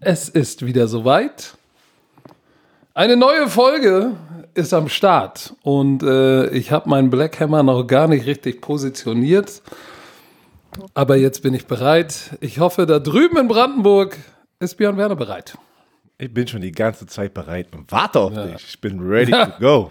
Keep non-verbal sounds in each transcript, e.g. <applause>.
Es ist wieder soweit. Eine neue Folge ist am Start und äh, ich habe meinen Black Hammer noch gar nicht richtig positioniert. Aber jetzt bin ich bereit. Ich hoffe, da drüben in Brandenburg ist Björn Werner bereit. Ich bin schon die ganze Zeit bereit und warte auf ja. dich. Ich bin ready to go.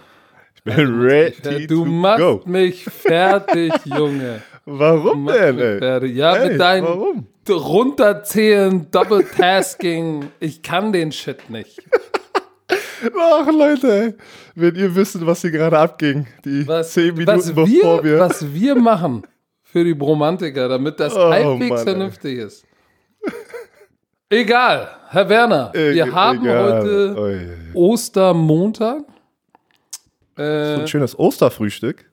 Ich bin ready du to machst go. mich fertig, Junge. <laughs> Warum denn? Ey? Ja, Ey, mit deinem warum? Runterzählen, Double Tasking. Ich kann den Shit nicht. <laughs> Ach, Leute, ey. wenn ihr wisst, was hier gerade abging, die Was, zehn Minuten was, bevor wir, wir. was wir machen für die Bromantiker, damit das Oh, halbwegs Mann, ey. vernünftig ist. Egal, Herr Werner, wir Egal. haben heute Ui. Ostermontag. So Äh, ein schönes Osterfrühstück.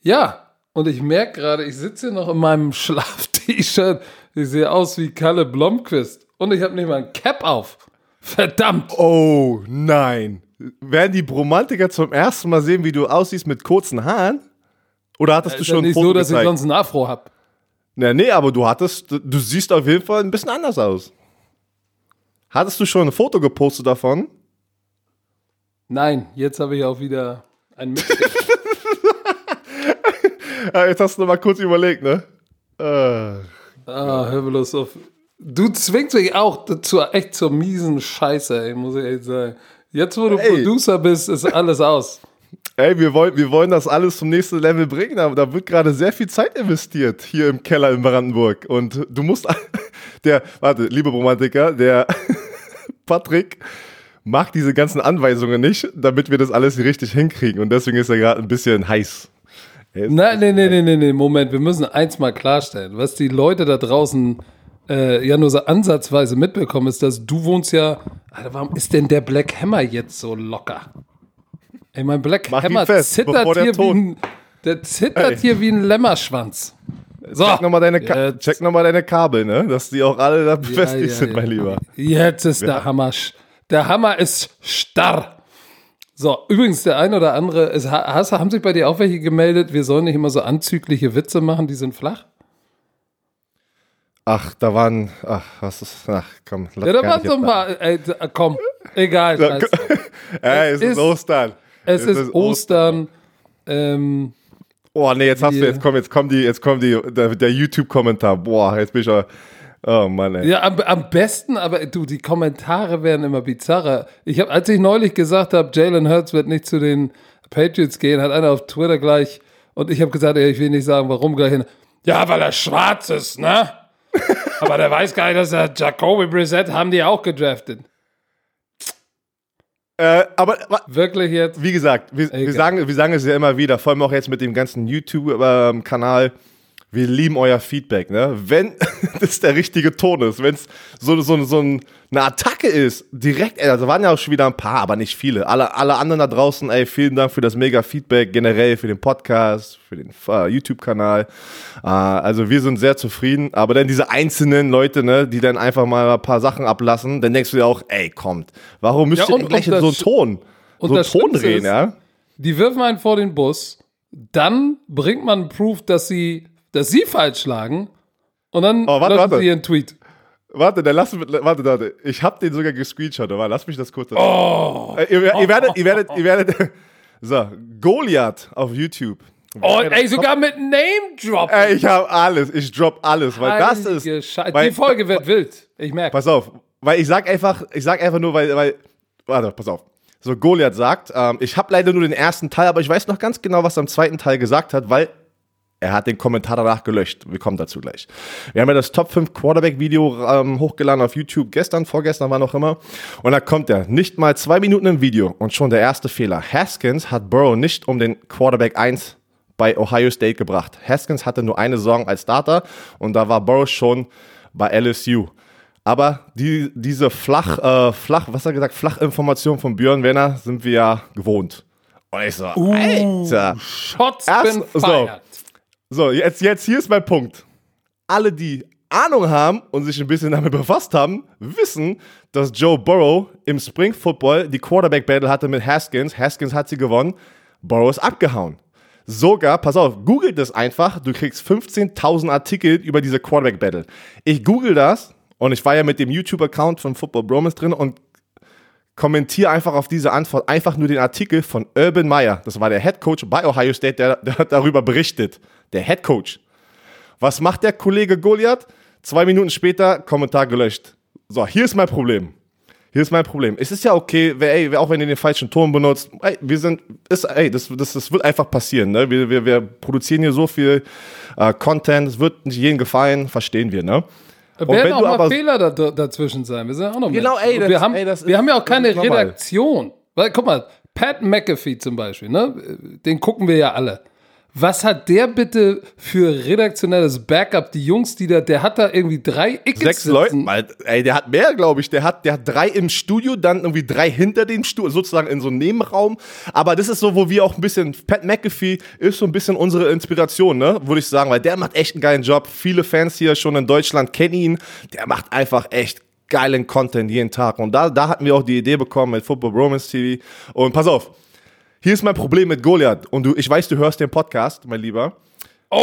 ja, und ich merke gerade, ich sitze hier noch in meinem <laughs> Schlaf-T-Shirt. Ich sehe aus wie Kalle Blomqvist. Und ich habe nicht mal ein Cap auf. Verdammt. Oh nein. Werden die Bromantiker zum ersten Mal sehen, wie du aussiehst mit kurzen Haaren? Oder hattest du schon ein nicht Foto so, dass ich gezeigt? sonst ein Afro habe. Na, nee, aber du hattest, du siehst auf jeden Fall ein bisschen anders aus. Hattest du schon ein Foto gepostet davon? Nein, jetzt habe ich auch wieder ein Mittel. <laughs> Ja, jetzt hast du noch mal kurz überlegt, ne? Äh, Ah, hör bloß auf. Du zwingst mich auch dazu, echt zur miesen Scheiße, ey, muss ich echt sagen. Jetzt, wo du Ey. Producer bist, ist alles aus. ey, wir wollen, wir wollen das alles zum nächsten Level bringen, aber da wird gerade sehr viel Zeit investiert hier im Keller in Brandenburg. Und du musst, <laughs> der, warte, liebe Romantiker, der <laughs> Patrick macht diese ganzen Anweisungen nicht, damit wir das alles richtig hinkriegen. Und deswegen ist er gerade ein bisschen heiß. Nein, nein, nein, nein, nein, nein, Moment, wir müssen eins mal klarstellen. Was die Leute da draußen äh, ja nur so ansatzweise mitbekommen, ist, dass du wohnst ja. Alter, warum ist denn der Black Hammer jetzt so locker? Ey, mein Black Mach Hammer fest, zittert hier wie ein, der zittert Ey. hier wie ein Lämmerschwanz. So, Check nochmal deine, Ka check noch mal deine Kabel, ne? Dass die auch alle da befestigt ja, sind, ja. mein Lieber. Jetzt ist der Hammer. Der Hammer ist starr. So, übrigens, der ein oder andere, ist, ha- hast, haben sich bei dir auch welche gemeldet, wir sollen nicht immer so anzügliche Witze machen, die sind flach? Ach, da waren, ach, was ist, ach, komm. lass Ja, da waren so ein paar, ey, komm, egal. scheiß drauf. <laughs> Ey, es ist, ist- Ostern. Es ist Ostern. Ähm, Oh, nee, jetzt hast du, jetzt komm, jetzt kommt die, jetzt kommt die, der, der YouTube-Kommentar. Boah, jetzt bin ich ja, oh Mann, ey. ja, am, am besten, aber du, die Kommentare werden immer bizarrer. Ich habe, als ich neulich gesagt habe, Jalen Hurts wird nicht zu den Patriots gehen, hat einer auf Twitter gleich, und ich habe gesagt, ey, ich will nicht sagen, warum gleich hin. Ja, weil er schwarz ist, ne? <laughs> aber der weiß gar nicht, dass er Jacoby Brissett haben die auch gedraftet. Äh, aber, Wirklich jetzt? wie gesagt, wir, wir, sagen, wir sagen es ja immer wieder, vor allem auch jetzt mit dem ganzen YouTube-Kanal, wir lieben euer Feedback, ne? Wenn <laughs> das der richtige Ton ist, wenn es so, so, so ein, eine Attacke ist, direkt, ey, also waren ja auch schon wieder ein paar, aber nicht viele. Alle, alle anderen da draußen, ey, vielen Dank für das mega Feedback, generell für den Podcast, für den äh, YouTube-Kanal. Äh, also wir sind sehr zufrieden, aber dann diese einzelnen Leute, ne, die dann einfach mal ein paar Sachen ablassen, dann denkst du dir auch, ey, kommt, warum müsst Ja, ihr und- denn gleich in so einen Ton, und so einen Ton drehen, ist- ja? Die wirfen einen vor den Bus, dann bringt man Proof, dass sie, dass sie falsch lagen, und dann Oh, warte, warte. sie ihren Tweet. Warte, dann lass mich, warte, warte. Ich hab den sogar gescreenshottet. Warte, lass mich das kurz. Oh. Äh, ihr, ihr werdet, ihr werdet, ihr werdet. So, Goliath auf YouTube. Oh, ey, sogar mit Name Drop. Ey, ich habe alles. Ich drop alles, weil das ist. weil- Die Folge wird wild. Ich merke. Pass auf, weil ich sag einfach, ich sag einfach nur, weil, weil. Warte, pass auf. So, Goliath sagt, ähm, ich habe leider nur den ersten Teil, aber ich weiß noch ganz genau, was er im zweiten Teil gesagt hat, weil er hat den Kommentar danach gelöscht. Wir kommen dazu gleich. Wir haben ja das Top 5 Quarterback-Video ähm, hochgeladen auf YouTube gestern, vorgestern war noch immer. Und da kommt er, nicht mal zwei Minuten im Video und schon der erste Fehler. Haskins hat Burrow nicht um den Quarterback 1 bei Ohio State gebracht. Haskins hatte nur eine Saison als Starter und da war Burrow schon bei LSU. Aber die, diese flach, äh, flach, was hat er gesagt, Flachinformation von Björn Werner sind wir ja gewohnt. Und ich so, Alter. Shots Erst- so. So, jetzt, jetzt hier ist mein Punkt. Alle, die Ahnung haben und sich ein bisschen damit befasst haben, wissen, dass Joe Burrow im Spring Football die Quarterback Battle hatte mit Haskins. Haskins hat sie gewonnen. Burrow ist abgehauen. Sogar, pass auf, googelt das einfach. Du kriegst 15.000 Artikel über diese Quarterback Battle. Ich google das Und ich war ja mit dem YouTube-Account von Football Bromance drin und kommentiere einfach auf diese Antwort einfach nur den Artikel von Urban Meyer. Das war der Head Coach bei Ohio State, der, der <laughs> darüber berichtet. Der Head Coach. Was macht der Kollege Goliath? Zwei Minuten später, Kommentar gelöscht. So, hier ist mein Problem. Hier ist mein Problem. Es ist ja okay, wer, ey, auch wenn ihr den falschen Ton benutzt, ey, wir sind, ist, ey, das, das, das wird einfach passieren, ne? Wir, wir, wir produzieren hier so viel äh, Content, es wird nicht jedem gefallen, verstehen wir, ne? Und werden auch mal Fehler da, dazwischen sein. Wir sind auch noch Genau, ey, das, wir haben, ey, das wir haben ja auch keine Redaktion. Weil, guck mal, Pat McAfee zum Beispiel, ne? Den gucken wir ja alle. Was hat der bitte für redaktionelles Backup? Die Jungs, die da, der hat da irgendwie drei X Sechs Leute, ey, der hat mehr, glaube ich. Der hat, der hat drei im Studio, dann irgendwie drei hinter dem Studio, sozusagen in so einem Nebenraum. Aber das ist so, wo wir auch ein bisschen, Pat McAfee ist so ein bisschen unsere Inspiration, ne? Würde ich sagen, weil der macht echt einen geilen Job. Viele Fans hier schon in Deutschland kennen ihn. Der macht einfach echt geilen Content jeden Tag. Und da, da hatten wir auch die Idee bekommen mit Football Romance TV. Und pass auf, hier ist mein Problem mit Goliath. Und du, ich weiß, du hörst den Podcast, mein Lieber. Oh!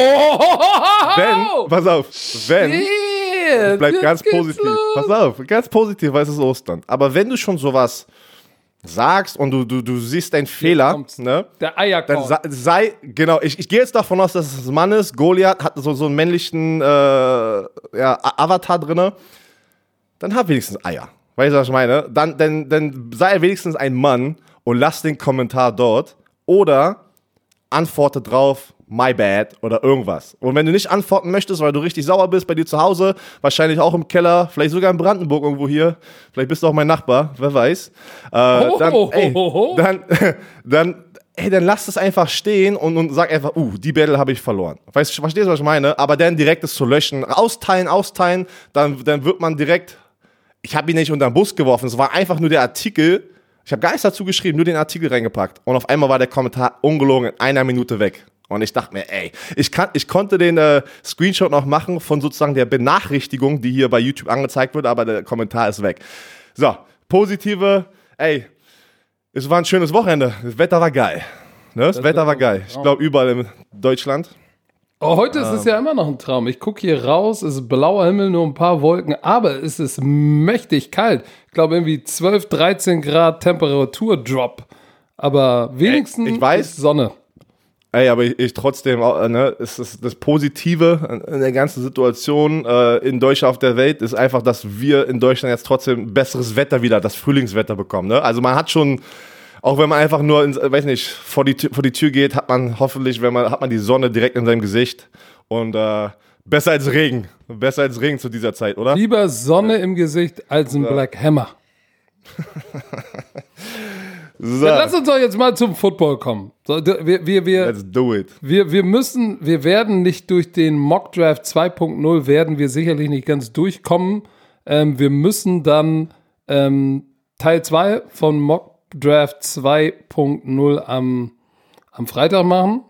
Wenn, pass auf, wenn, yeah, bleib ganz positiv. Los. Pass auf, ganz positiv, weil es ist Ostern. Aber wenn du schon sowas sagst und du, du, du siehst einen Fehler, ne? Der Eierkorn. Dann sei, genau, ich, ich gehe jetzt davon aus, dass es ein Mann ist. Goliath hat so, so einen männlichen äh, ja, Avatar drin. Dann hab wenigstens Eier. Weißt du, was ich meine? Dann, dann, dann sei wenigstens ein Mann und lass den Kommentar dort oder antworte drauf, my bad oder irgendwas. Und wenn du nicht antworten möchtest, weil du richtig sauer bist bei dir zu Hause, wahrscheinlich auch im Keller, vielleicht sogar in Brandenburg irgendwo hier, vielleicht bist du auch mein Nachbar, wer weiß, äh, oh, dann, ey, dann, <laughs> dann, ey, dann lass es einfach stehen und, und sag einfach, uh, die Battle habe ich verloren. Weißt, verstehst du, was ich meine? Aber dann direkt es zu löschen, austeilen, austeilen, dann, dann wird man direkt, ich habe ihn nicht unter den Bus geworfen, es war einfach nur der Artikel, ich habe gar nichts dazu geschrieben, nur den Artikel reingepackt. Und auf einmal war der Kommentar ungelogen in einer Minute weg. Und ich dachte mir, ey, ich, kann, ich konnte den äh, Screenshot noch machen von sozusagen der Benachrichtigung, die hier bei YouTube angezeigt wird, aber der Kommentar ist weg. So, positive, ey, es war ein schönes Wochenende. Das Wetter war geil. Ne? Das, das Wetter war geil. Ich glaube, überall in Deutschland. Oh, heute ist es ja immer noch ein Traum. Ich gucke hier raus, es ist blauer Himmel, nur ein paar Wolken, aber es ist mächtig kalt. Ich glaube irgendwie 12, 13 Grad Temperaturdrop. Aber wenigstens ey, ich weiß, Sonne. Ey, aber ich, ich trotzdem, ne, es ist das Positive in der ganzen Situation äh, in Deutschland auf der Welt ist einfach, dass wir in Deutschland jetzt trotzdem besseres Wetter wieder, das Frühlingswetter bekommen. Ne? Also man hat schon auch wenn man einfach nur, ins, weiß nicht, vor die, vor die Tür geht, hat man hoffentlich, wenn man, hat man die Sonne direkt in seinem Gesicht. Und äh, besser als Regen. Besser als Regen zu dieser Zeit, oder? Lieber Sonne im Gesicht als ein ja. Black Hammer. <laughs> so. ja, lass uns doch jetzt mal zum Football kommen. So, wir, wir, wir, Let's do it. Wir, wir müssen, wir werden nicht durch den Mock Draft 2.0 werden wir sicherlich nicht ganz durchkommen. Ähm, wir müssen dann ähm, Teil 2 von Mock Draft 2.0 am, am Freitag machen.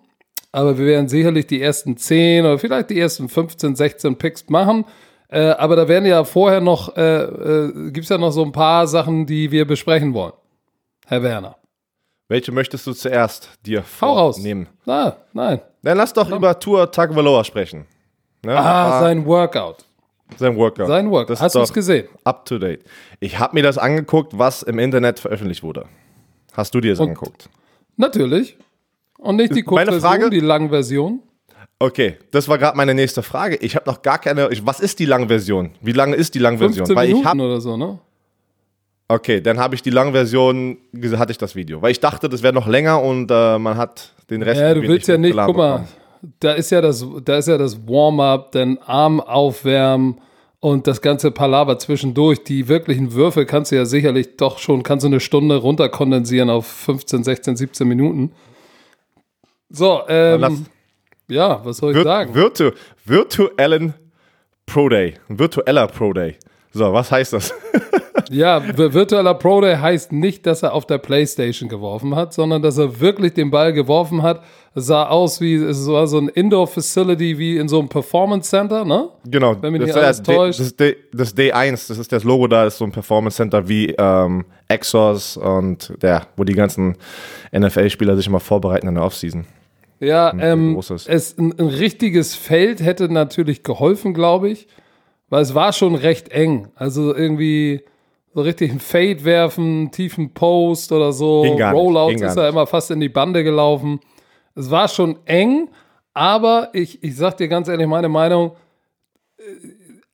Aber wir werden sicherlich die ersten 10 oder vielleicht die ersten 15, 16 Picks machen. Äh, aber da werden ja vorher noch, äh, äh, gibt es ja noch so ein paar Sachen, die wir besprechen wollen. Herr Werner. Welche möchtest du zuerst dir vornehmen? Ah, nein. Dann lass doch ja. über Tour Tagovailoa sprechen. Ne? Ah, ah, sein Workout. Sein Workout. Sein Workout. Das Hast du es gesehen? Up to date. Ich habe mir das angeguckt, was im Internet veröffentlicht wurde. Hast du dir das Und angeguckt? Natürlich. Und nicht die Kurzversion, die Langversion. Okay, das war gerade meine nächste Frage. Ich habe noch gar keine. Ich, was ist die Langversion? Wie lange ist die Langversion? 15 Weil ich hab, oder so, ne? Okay, dann habe ich die Langversion, hatte ich das Video. Weil ich dachte, das wäre noch länger und äh, man hat den Rest. Ja, du willst ja nicht, guck mal, da ist ja das, da ist ja das Warm-up, dann Arm aufwärmen und das ganze Palaver zwischendurch. Die wirklichen Würfe kannst du ja sicherlich doch schon, kannst du eine Stunde runterkondensieren auf 15, 16, 17 Minuten. So, ähm, ja, was soll ich Vir sagen? Virtu virtuellen Pro Day, virtueller Pro Day. So, was heißt das? <laughs> Ja, virtueller Pro Day heißt nicht, dass er auf der Playstation geworfen hat, sondern dass er wirklich den Ball geworfen hat. Es sah aus wie, es war so ein Indoor-Facility wie in so einem Performance Center, ne? Genau. Wenn mich das, nicht alles täuscht. Das, das, das D1, das ist das Logo da, ist so ein Performance Center wie ähm, Exos und der, wo die ganzen NFL-Spieler sich immer vorbereiten in der Offseason. Ja, ähm, es, ein, ein richtiges Feld hätte natürlich geholfen, glaube ich Weil es war schon recht eng. Also irgendwie so richtig ein Fade werfen, tiefen Post oder so. Rollouts gar ist er immer fast in die Bande gelaufen. Es war schon eng, aber ich, ich sag dir ganz ehrlich meine Meinung, äh,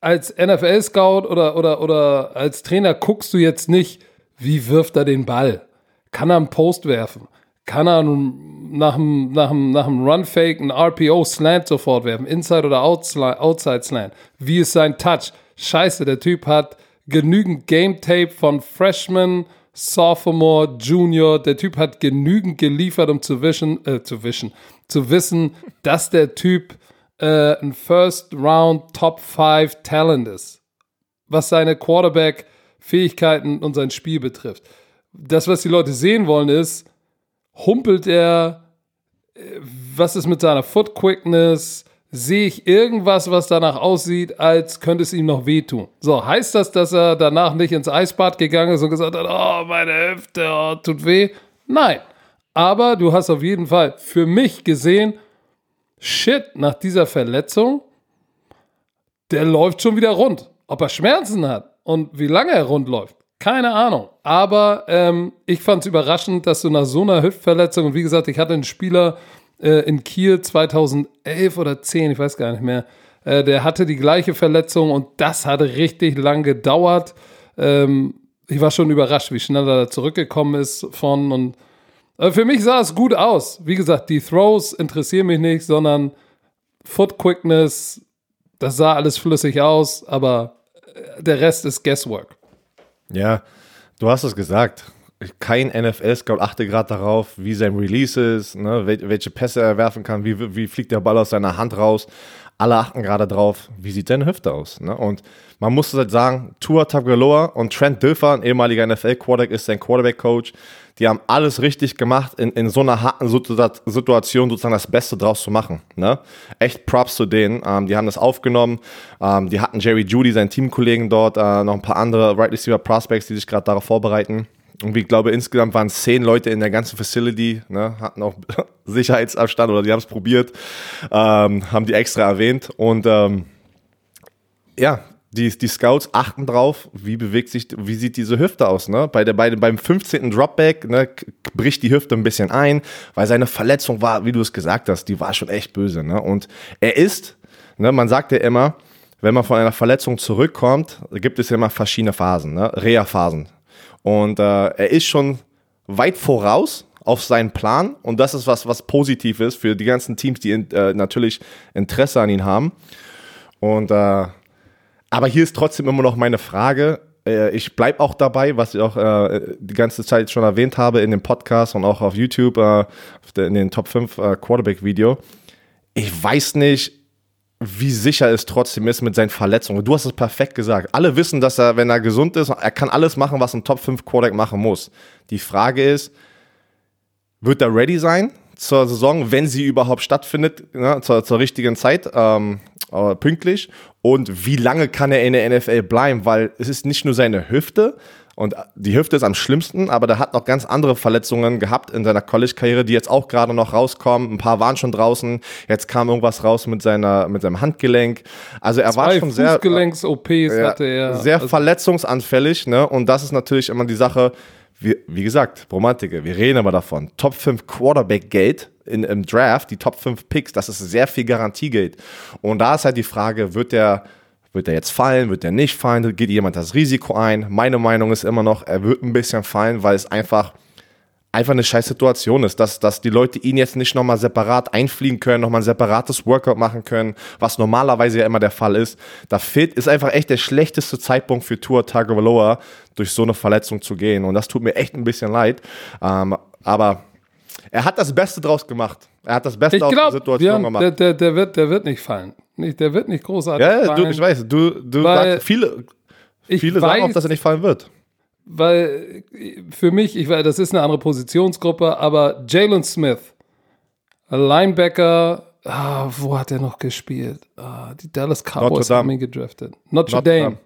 als NFL-Scout oder, oder, oder als Trainer guckst du jetzt nicht, wie wirft er den Ball? Kann er einen Post werfen? Kann er nach dem, nach dem, nach dem Run-Fake einen RPO-Slant sofort werfen? Inside oder Outside-Slant? Wie ist sein Touch? Scheiße, der Typ hat genügend Game-Tape von Freshman, Sophomore, Junior. Der Typ hat genügend geliefert, um zu wischen, äh, zu wischen, zu wissen, <laughs> dass der Typ äh, ein First Round Top 5 Talent ist. Was seine Quarterback-Fähigkeiten und sein Spiel betrifft. Das, was die Leute sehen wollen, ist, humpelt er, äh, was ist mit seiner Foot Quickness, sehe ich irgendwas, was danach aussieht, als könnte es ihm noch wehtun. So, heißt das, dass er danach nicht ins Eisbad gegangen ist und gesagt hat, oh, meine Hüfte, oh, tut weh? Nein. Aber du hast auf jeden Fall für mich gesehen, shit, nach dieser Verletzung, der läuft schon wieder rund. Ob er Schmerzen hat und wie lange er rund läuft, keine Ahnung. Aber ähm, ich fand es überraschend, dass du nach so einer Hüftverletzung, und wie gesagt, ich hatte einen Spieler, äh, in Kiel 2011 oder 10, ich weiß gar nicht mehr. Äh, der hatte die gleiche Verletzung und das hatte richtig lang gedauert. Ähm, ich war schon überrascht, wie schnell er da zurückgekommen ist von und äh, für mich sah es gut aus. Wie gesagt, die Throws interessieren mich nicht, sondern Foot Quickness, das sah alles flüssig aus, aber äh, der Rest ist Guesswork. Ja, du hast es gesagt kein NFL-Scout achte gerade darauf, wie sein Release ist, ne, welche Pässe er werfen kann, wie, wie fliegt der Ball aus seiner Hand raus. Alle achten gerade drauf, wie sieht seine Hüfte aus. Ne? Und man muss halt sagen, Tua Tagovailoa und Trent Dilfer, ein ehemaliger NFL-Quarterback, ist sein Quarterback-Coach. Die haben alles richtig gemacht, in, in so einer harten Situation sozusagen das Beste draus zu machen. Ne? Echt Props zu denen. Ähm, die haben das aufgenommen. Ähm, die hatten Jerry Judy, seinen Teamkollegen dort, äh, noch ein paar andere Right Receiver Prospects, die sich gerade darauf vorbereiten. Und ich glaube, insgesamt waren zehn Leute in der ganzen Facility, ne, hatten auch <laughs> Sicherheitsabstand oder die haben es probiert, ähm, haben die extra erwähnt. Und ähm, ja, die, die Scouts achten drauf, wie bewegt sich, wie sieht diese Hüfte aus. Ne? Bei der, bei, beim 15. Dropback ne, bricht die Hüfte ein bisschen ein, weil seine Verletzung war, wie du es gesagt hast, die war schon echt böse. Ne? Und er ist, ne, man sagt ja immer, wenn man von einer Verletzung zurückkommt, gibt es ja immer verschiedene Phasen, ne? Reha-Phasen. Und äh, er ist schon weit voraus auf seinen Plan und das ist was, was positiv ist für die ganzen Teams, die äh, natürlich Interesse an ihn haben. Und äh, aber hier ist trotzdem immer noch meine Frage. Äh, ich bleibe auch dabei, was ich auch äh, die ganze Zeit schon erwähnt habe in dem Podcast und auch auf YouTube äh, in den Top 5 äh, Quarterback-Video. Ich weiß nicht, wie sicher es trotzdem ist mit seinen Verletzungen. Du hast es perfekt gesagt. Alle wissen, dass er, wenn er gesund ist, er kann alles machen, was ein Top 5 Quarterback machen muss. Die Frage ist, wird er ready sein zur Saison, wenn sie überhaupt stattfindet, ne, zur, zur richtigen Zeit, ähm, äh, pünktlich? Und wie lange kann er in der NFL bleiben? Weil es ist nicht nur seine Hüfte, und die Hüfte ist am schlimmsten, aber der hat noch ganz andere Verletzungen gehabt in seiner College-Karriere, die jetzt auch gerade noch rauskommen. Ein paar waren schon draußen. Jetzt kam irgendwas raus mit seiner, mit seinem Handgelenk. Also er Zwei war schon sehr. Fußgelenks-OPs ja, hatte er. Sehr Also- verletzungsanfällig, ne? Und das ist natürlich immer die Sache. Wie, wie gesagt, Romantiker, wir reden aber davon. Top 5 Quarterback-Geld in, im Draft, die Top 5 Picks, das ist sehr viel Garantiegeld. Und da ist halt die Frage, wird der wird er jetzt fallen, wird er nicht fallen, geht jemand das Risiko ein? Meine Meinung ist immer noch, er wird ein bisschen fallen, weil es einfach, einfach eine scheiß Situation ist, dass, dass die Leute ihn jetzt nicht nochmal separat einfliegen können, nochmal ein separates Workout machen können, was normalerweise ja immer der Fall ist. Da fehlt, ist einfach echt der schlechteste Zeitpunkt für Tour Tagovailoa, durch so eine Verletzung zu gehen. Und das tut mir echt ein bisschen leid. Ähm, aber er hat das Beste draus gemacht. Er hat das Beste Ich aus der Situation gemacht. der, der, der, wird, der wird nicht fallen. Nicht, der wird nicht großartig ja, fallen. du, ich weiß, du, du sagst, viele, ich viele sagen auch, weiß- dass er nicht fallen wird. Weil für mich, ich weiß, das ist eine andere Positionsgruppe, aber Jalen Smith, Linebacker, ah, wo hat er noch gespielt? Ah, die Dallas Cowboys haben ihn gedraftet. Notre, Notre Dame. Dame.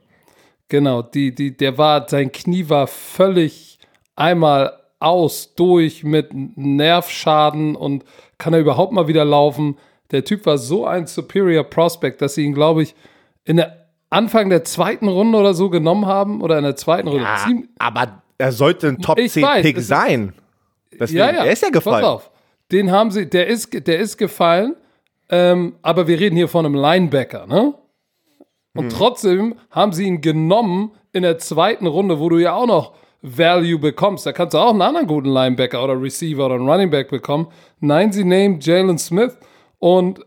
Genau, die, die, der war, sein Knie war völlig einmal aus, durch mit Nervschaden und kann er überhaupt mal wieder laufen. Der Typ war so ein Superior Prospect, dass sie ihn, glaube ich, in der Anfang der zweiten Runde oder so genommen haben oder in der zweiten Runde. Ja, aber er sollte ein Top Ich 10 weiß, Pick ist- sein. Deswegen, ja, ja. Er ist ja gefallen. Pass auf. Den haben sie, der ist, der ist gefallen, ähm, aber wir reden hier von einem Linebacker, ne? Und Hm. trotzdem haben sie ihn genommen in der zweiten Runde, wo du ja auch noch Value bekommst. Da kannst du auch einen anderen guten Linebacker oder Receiver oder einen Running Back bekommen. Nein, sie nehmen Jalen Smith und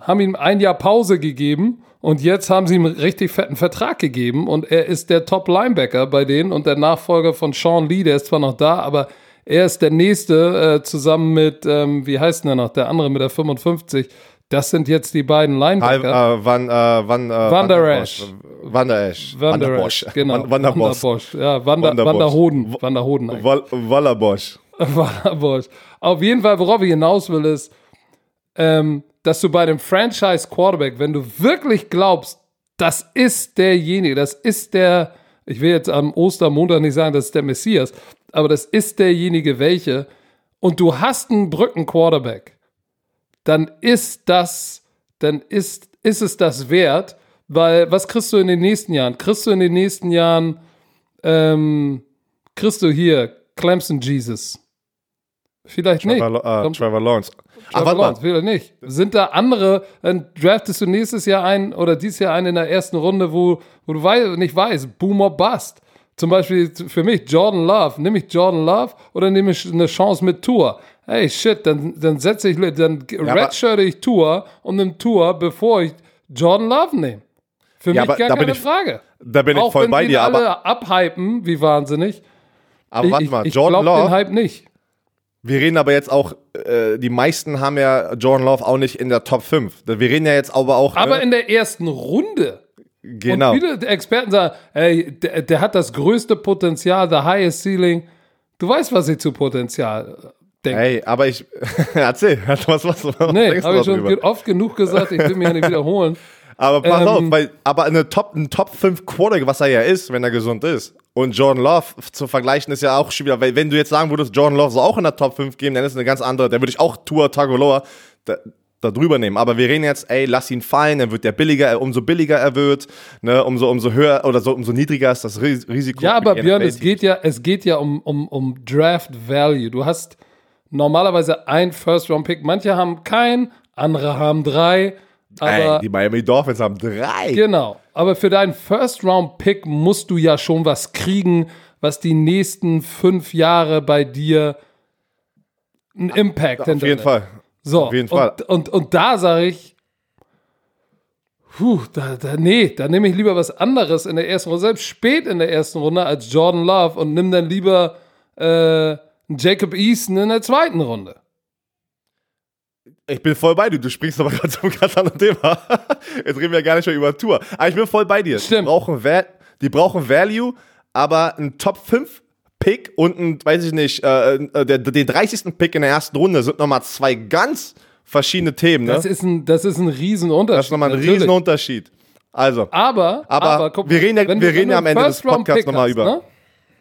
haben ihm ein Jahr Pause gegeben und jetzt haben sie ihm einen richtig fetten Vertrag gegeben und er ist der Top-Linebacker bei denen und der Nachfolger von Sean Lee, der ist zwar noch da, aber er ist der Nächste äh, zusammen mit, ähm, wie heißt denn der noch, der andere mit der 55. Das sind jetzt die beiden Linebacker. äh, Van, äh, Van, äh, Van der Esch. Van der Esch. Van der Bosch. genau. <laughs> Van, Van der Bosch. Bosch. Ja, Van Van der Van der. Hoden. Van der Hoden. eigentlich. Waller Bosch. <laughs> Van der Bosch. Auf jeden Fall, worauf ich hinaus will, ist, ähm, dass du bei dem Franchise Quarterback, wenn du wirklich glaubst, das ist derjenige, das ist der, ich will jetzt am Ostermontag nicht sagen, das ist der Messias, aber das ist derjenige, welche, und du hast einen Brücken-Quarterback, dann ist das, dann ist, ist es das wert, weil was kriegst du in den nächsten Jahren? Kriegst du in den nächsten Jahren, ähm, kriegst du hier Clemson Jesus? Vielleicht nicht. Trevor, äh, Kommt- Trevor Lawrence. Warte Lawrence, mal. vielleicht nicht. Sind da andere, dann draftest du nächstes Jahr einen oder dieses Jahr einen in der ersten Runde, wo, wo du wei nicht weißt, Boomer Bust. Zum Beispiel für mich Jordan Love. Nehme ich Jordan Love oder nehme ich eine Chance mit Tour? Hey, shit, dann, dann setze ich, dann aber- redshirte ich Tour und nehme Tour, bevor ich Jordan Love nehme. Für Ja, mich aber gar keine ich- Frage. Da bin ich Auch voll wenn bei dir, aber, alle abhypen, wie wahnsinnig. aber warte ich mal, ich Jordan glaube den Love, Hype nicht. Wir reden aber jetzt auch, äh, die meisten haben ja Jordan Love auch nicht in der Top 5. Wir reden ja jetzt aber auch, Aber ne, in der ersten Runde. genau. Und viele Experten sagen, ey, der, der hat das größte Potenzial, the highest ceiling. Du weißt, was ich zu Potenzial denke. Hey, aber ich, <laughs> erzähl, was, was, was, nee, habe ich schon darüber? ge- oft genug gesagt, ich will mich ja nicht wiederholen. <laughs> Aber pass Ähm, auf, weil, aber eine Top, ein Top 5 Quarterback, was er ja ist, wenn er gesund ist. Und Jordan Love zu vergleichen ist ja auch schwierig, weil wenn du jetzt sagen würdest, Jordan Love soll auch in der Top 5 geben, dann ist es eine ganz andere, dann würde ich auch Tua Tagovailoa da, da drüber nehmen. Aber wir reden jetzt, ey, lass ihn fallen, dann wird der billiger, umso billiger er wird, ne, umso, umso höher oder so, umso niedriger ist das Ris- Risiko. Ja, aber Björn, es geht ja, es geht ja um, um, um Draft Value. Du hast normalerweise ein First-Round-Pick. Manche haben keinen, andere haben drei. Aber Ey, die Miami Dolphins haben drei. Genau. Aber für deinen First-Round-Pick musst du ja schon was kriegen, was die nächsten fünf Jahre bei dir einen Impact Auf jeden Fall. So, Auf jeden und, Fall. Und, und da sage ich, puh, da, da, nee, da nehme ich lieber was anderes in der ersten Runde, selbst spät in der ersten Runde als Jordan Love und nimm dann lieber äh, Jacob Eason in der zweiten Runde. Ich bin voll bei dir. Du springst aber <laughs> gerade zum ganz anderen Thema. <laughs> Jetzt reden wir ja gar nicht mehr über Tour. Aber ich bin voll bei dir. Stimmt. Die brauchen, Va die brauchen Value, aber ein Top 5 Pick und ein, weiß ich nicht, äh, äh, der, den 30. Pick in der ersten Runde sind nochmal zwei ganz verschiedene Themen. Ne? Das ist ein, das ist ein Riesenunterschied. Das ist nochmal ein natürlich. Riesenunterschied. Also, Aber, Aber guck wir reden ja- wir reden ja am Ende des Podcasts noch mal hast, über- Ne?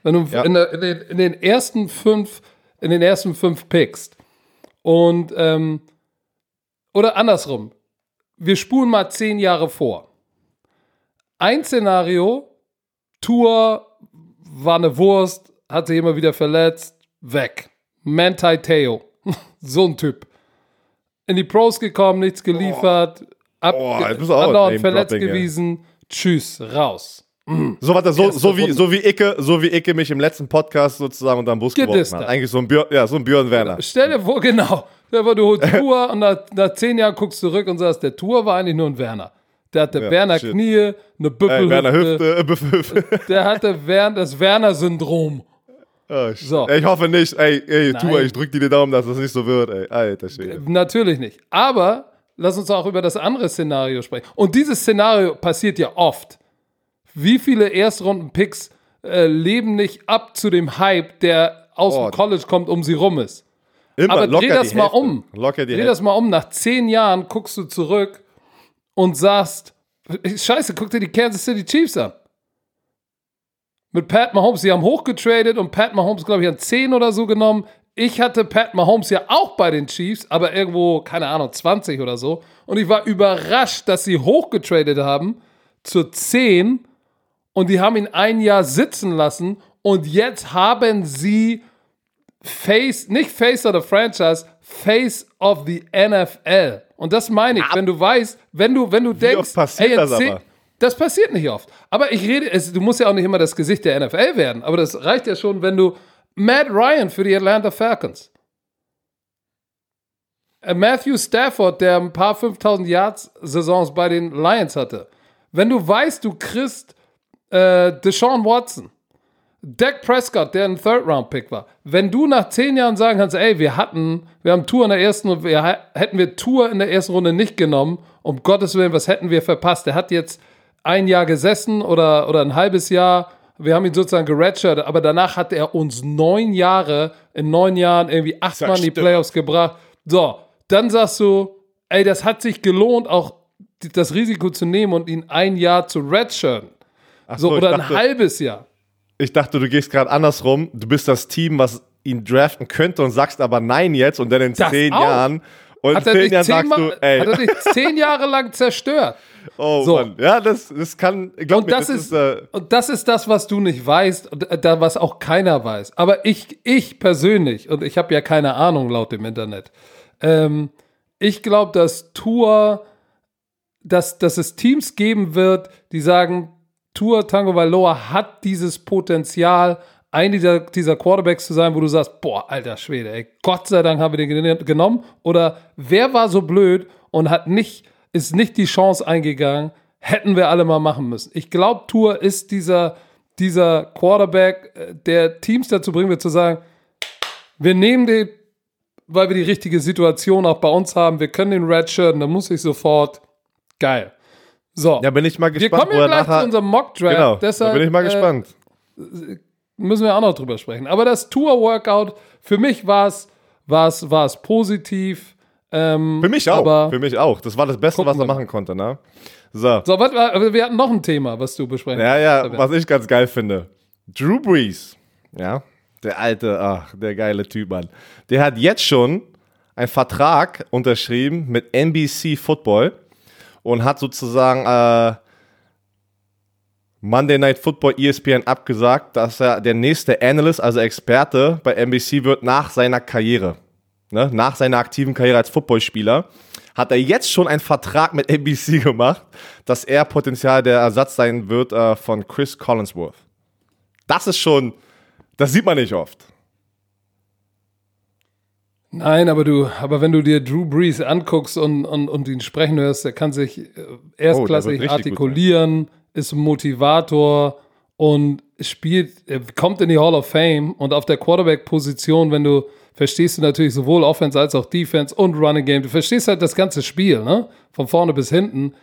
Wenn du Ja. in, der, in, den, in den ersten fünf, in den ersten fünf pickst und ähm, oder andersrum, wir spulen mal zehn Jahre vor. Ein Szenario, Tour war eine Wurst, hat sich immer wieder verletzt, weg. Manti Teo, <laughs> so ein Typ. In die Pros gekommen, nichts geliefert, ab, Oh, andauernd Name-Dropping, verletzt ja. gewesen, tschüss, raus. So, warte, so, so, wie, so, wie Icke, so wie Icke mich im letzten Podcast sozusagen unter den Bus geworfen hat. Eigentlich so ein Björn, ja, so ein Björn Werner. Stell dir vor, genau. Stell dir vor, du holst <laughs> Tour und nach, nach zehn Jahren guckst du zurück und sagst, der Tour war eigentlich nur ein Werner. Der hatte Ja, Werner shit. Knie, eine Ey, Büffelhüfte. Werner Hüfte, äh, Büffel Hüfte. <laughs> Der hatte Wern, das Werner-Syndrom. Oh, So. Ey, Ich hoffe nicht. Ey, ey. Tua, ich drück dir die Daumen, dass das nicht so wird, ey. Alter Schwede. Natürlich nicht. Aber lass uns auch über das andere Szenario sprechen. Und dieses Szenario passiert ja oft. Wie viele Erstrunden-Picks äh, leben nicht ab zu dem Hype, der aus Oh. dem College kommt, um sie rum ist? Immer Aber dreh das mal Hälfte. um. Locker die Dreh Hälfte. das mal um. Nach zehn Jahren guckst du zurück und sagst, scheiße, guck dir die Kansas City Chiefs an. Mit Pat Mahomes, sie haben hochgetradet und Pat Mahomes, glaube ich, an 10 oder so genommen. Ich hatte Pat Mahomes ja auch bei den Chiefs, aber irgendwo, keine Ahnung, 20 oder so. Und ich war überrascht, dass sie hochgetradet haben, zur 10 und die haben ihn ein Jahr sitzen lassen und jetzt haben sie Face, nicht Face of the Franchise, Face of the NFL. Und das meine ich, wenn du weißt, wenn du, wenn du denkst, oft passiert ey, das das passiert nicht oft. Aber ich rede, es, du musst ja auch nicht immer das Gesicht der NFL werden, aber das reicht ja schon, wenn du Matt Ryan für die Atlanta Falcons. Äh, Matthew Stafford, der ein paar 5000 Yards Saisons bei den Lions hatte. Wenn du weißt, du kriegst äh, Deshaun Watson, Dak Prescott, der ein Third-Round-Pick war. Wenn du nach zehn Jahren sagen kannst, ey, wir hatten, wir haben Tour in der ersten und wir hätten wir Tour in der ersten Runde nicht genommen, um Gottes Willen, was hätten wir verpasst? Der hat jetzt ein Jahr gesessen oder, oder ein halbes Jahr. Wir haben ihn sozusagen geredshirtet, aber danach hat er uns neun Jahre, in neun Jahren irgendwie achtmal in die. Playoffs gebracht. So, dann sagst du, ey, das hat sich gelohnt, auch das Risiko zu nehmen und ihn ein Jahr zu redshirten. Ach So, ich oder ein dachte- halbes Jahr. Ich dachte, du gehst gerade andersrum. Du bist das Team, was ihn draften könnte und sagst aber nein jetzt und dann in Das zehn auch. Jahren. Und Hat in er, zehn dich Jahren sagst du, ey, hat er dich <laughs> zehn Jahre lang zerstört. oh so. Mann. Ja, das, das kann, glaub Und mir, das, ist, äh, und das ist das, was du nicht weißt, und äh, da, was auch keiner weiß. Aber ich, ich persönlich, und ich habe ja keine Ahnung laut dem Internet, ähm, ich glaube, dass Tour, dass, dass es Teams geben wird, die sagen, Tour Tango Valoa hat dieses Potenzial, ein dieser, dieser Quarterbacks zu sein, wo du sagst, boah, alter Schwede, ey, Gott sei Dank haben wir den gen- genommen. Oder wer war so blöd und hat nicht, ist nicht die Chance eingegangen, hätten wir alle mal machen müssen. Ich glaube, Tour ist dieser, dieser Quarterback, äh, der Teams dazu bringen wird zu sagen, wir nehmen den, weil wir die richtige Situation auch bei uns haben, wir können den Redshirten, da muss ich sofort, geil. So, ja, bin ich mal wir gespannt, kommen wo ja gleich zu nachher, unserem Mock-Draft. genau, Deshalb, da bin ich mal äh, gespannt. müssen wir auch noch drüber sprechen. Aber das Tour-Workout, für mich war es war's, war's positiv. Ähm, Für mich auch, für mich auch. Das war das Beste, was er wir machen konnte, ne? So. so, was, war- aber wir hatten noch ein Thema, was du besprechen Ja, ja, was ich ganz geil finde. Drew Brees, ja, der alte, ach, der geile Typ, Mann. Der hat jetzt schon einen Vertrag unterschrieben mit NBC Football und hat sozusagen äh, Monday Night Football ESPN abgesagt, dass er der nächste Analyst, also Experte bei NBC wird nach seiner Karriere. Ne, nach seiner aktiven Karriere als Footballspieler hat er jetzt schon einen Vertrag mit NBC gemacht, dass er potenziell der Ersatz sein wird äh, von Chris Collinsworth. Das ist schon, das sieht man nicht oft. Nein, aber du, aber wenn du dir Drew Brees anguckst und, und, und ihn sprechen hörst, der kann sich äh, erstklassig Oh, richtig gut artikulieren, ist ein Motivator und spielt, er kommt in die Hall of Fame und auf der Quarterback-Position, wenn du verstehst du natürlich sowohl Offense als auch Defense und Running Game. Du verstehst halt das ganze Spiel, ne? Von vorne bis hinten.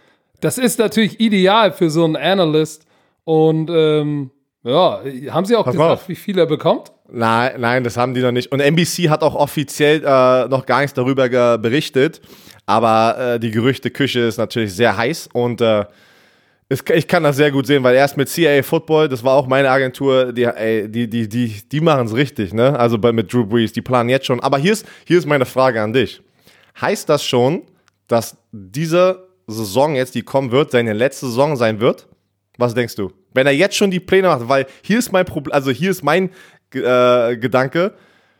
Das ist natürlich ideal für so einen Analyst. Und ähm, ja, haben sie auch Pass gesagt, auf. wie viel er bekommt? Nein, nein, das haben die noch nicht. Und NBC hat auch offiziell äh, noch gar nichts darüber berichtet. Aber äh, die Gerüchteküche ist natürlich sehr heiß und äh, es, ich kann das sehr gut sehen, weil erst mit CIA Football, das war auch meine Agentur, die, ey, die, die, die, die machen es richtig, ne? Also bei, mit Drew Brees, die planen jetzt schon. Aber hier ist, hier ist meine Frage an dich. Heißt das schon, dass diese Saison jetzt, die kommen wird, seine letzte Saison sein wird? Was denkst du? Wenn er jetzt schon die Pläne macht, weil hier ist mein Problem, also hier ist mein äh, Gedanke,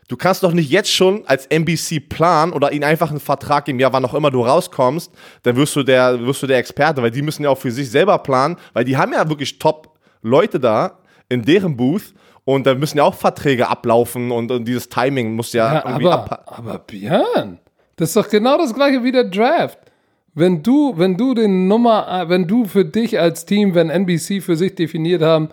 du kannst doch nicht jetzt schon als NBC planen oder ihnen einfach einen Vertrag geben, ja, wann auch immer du rauskommst, dann wirst du der, wirst du der Experte, weil die müssen ja auch für sich selber planen, weil die haben ja wirklich top Leute da in deren Booth und da müssen ja auch Verträge ablaufen und, und dieses Timing muss ja, Ja, irgendwie aber, ab. aber Björn, das ist doch genau das gleiche wie der Draft. Wenn du, wenn du den Nummer, wenn du für dich als Team, wenn NBC für sich definiert haben,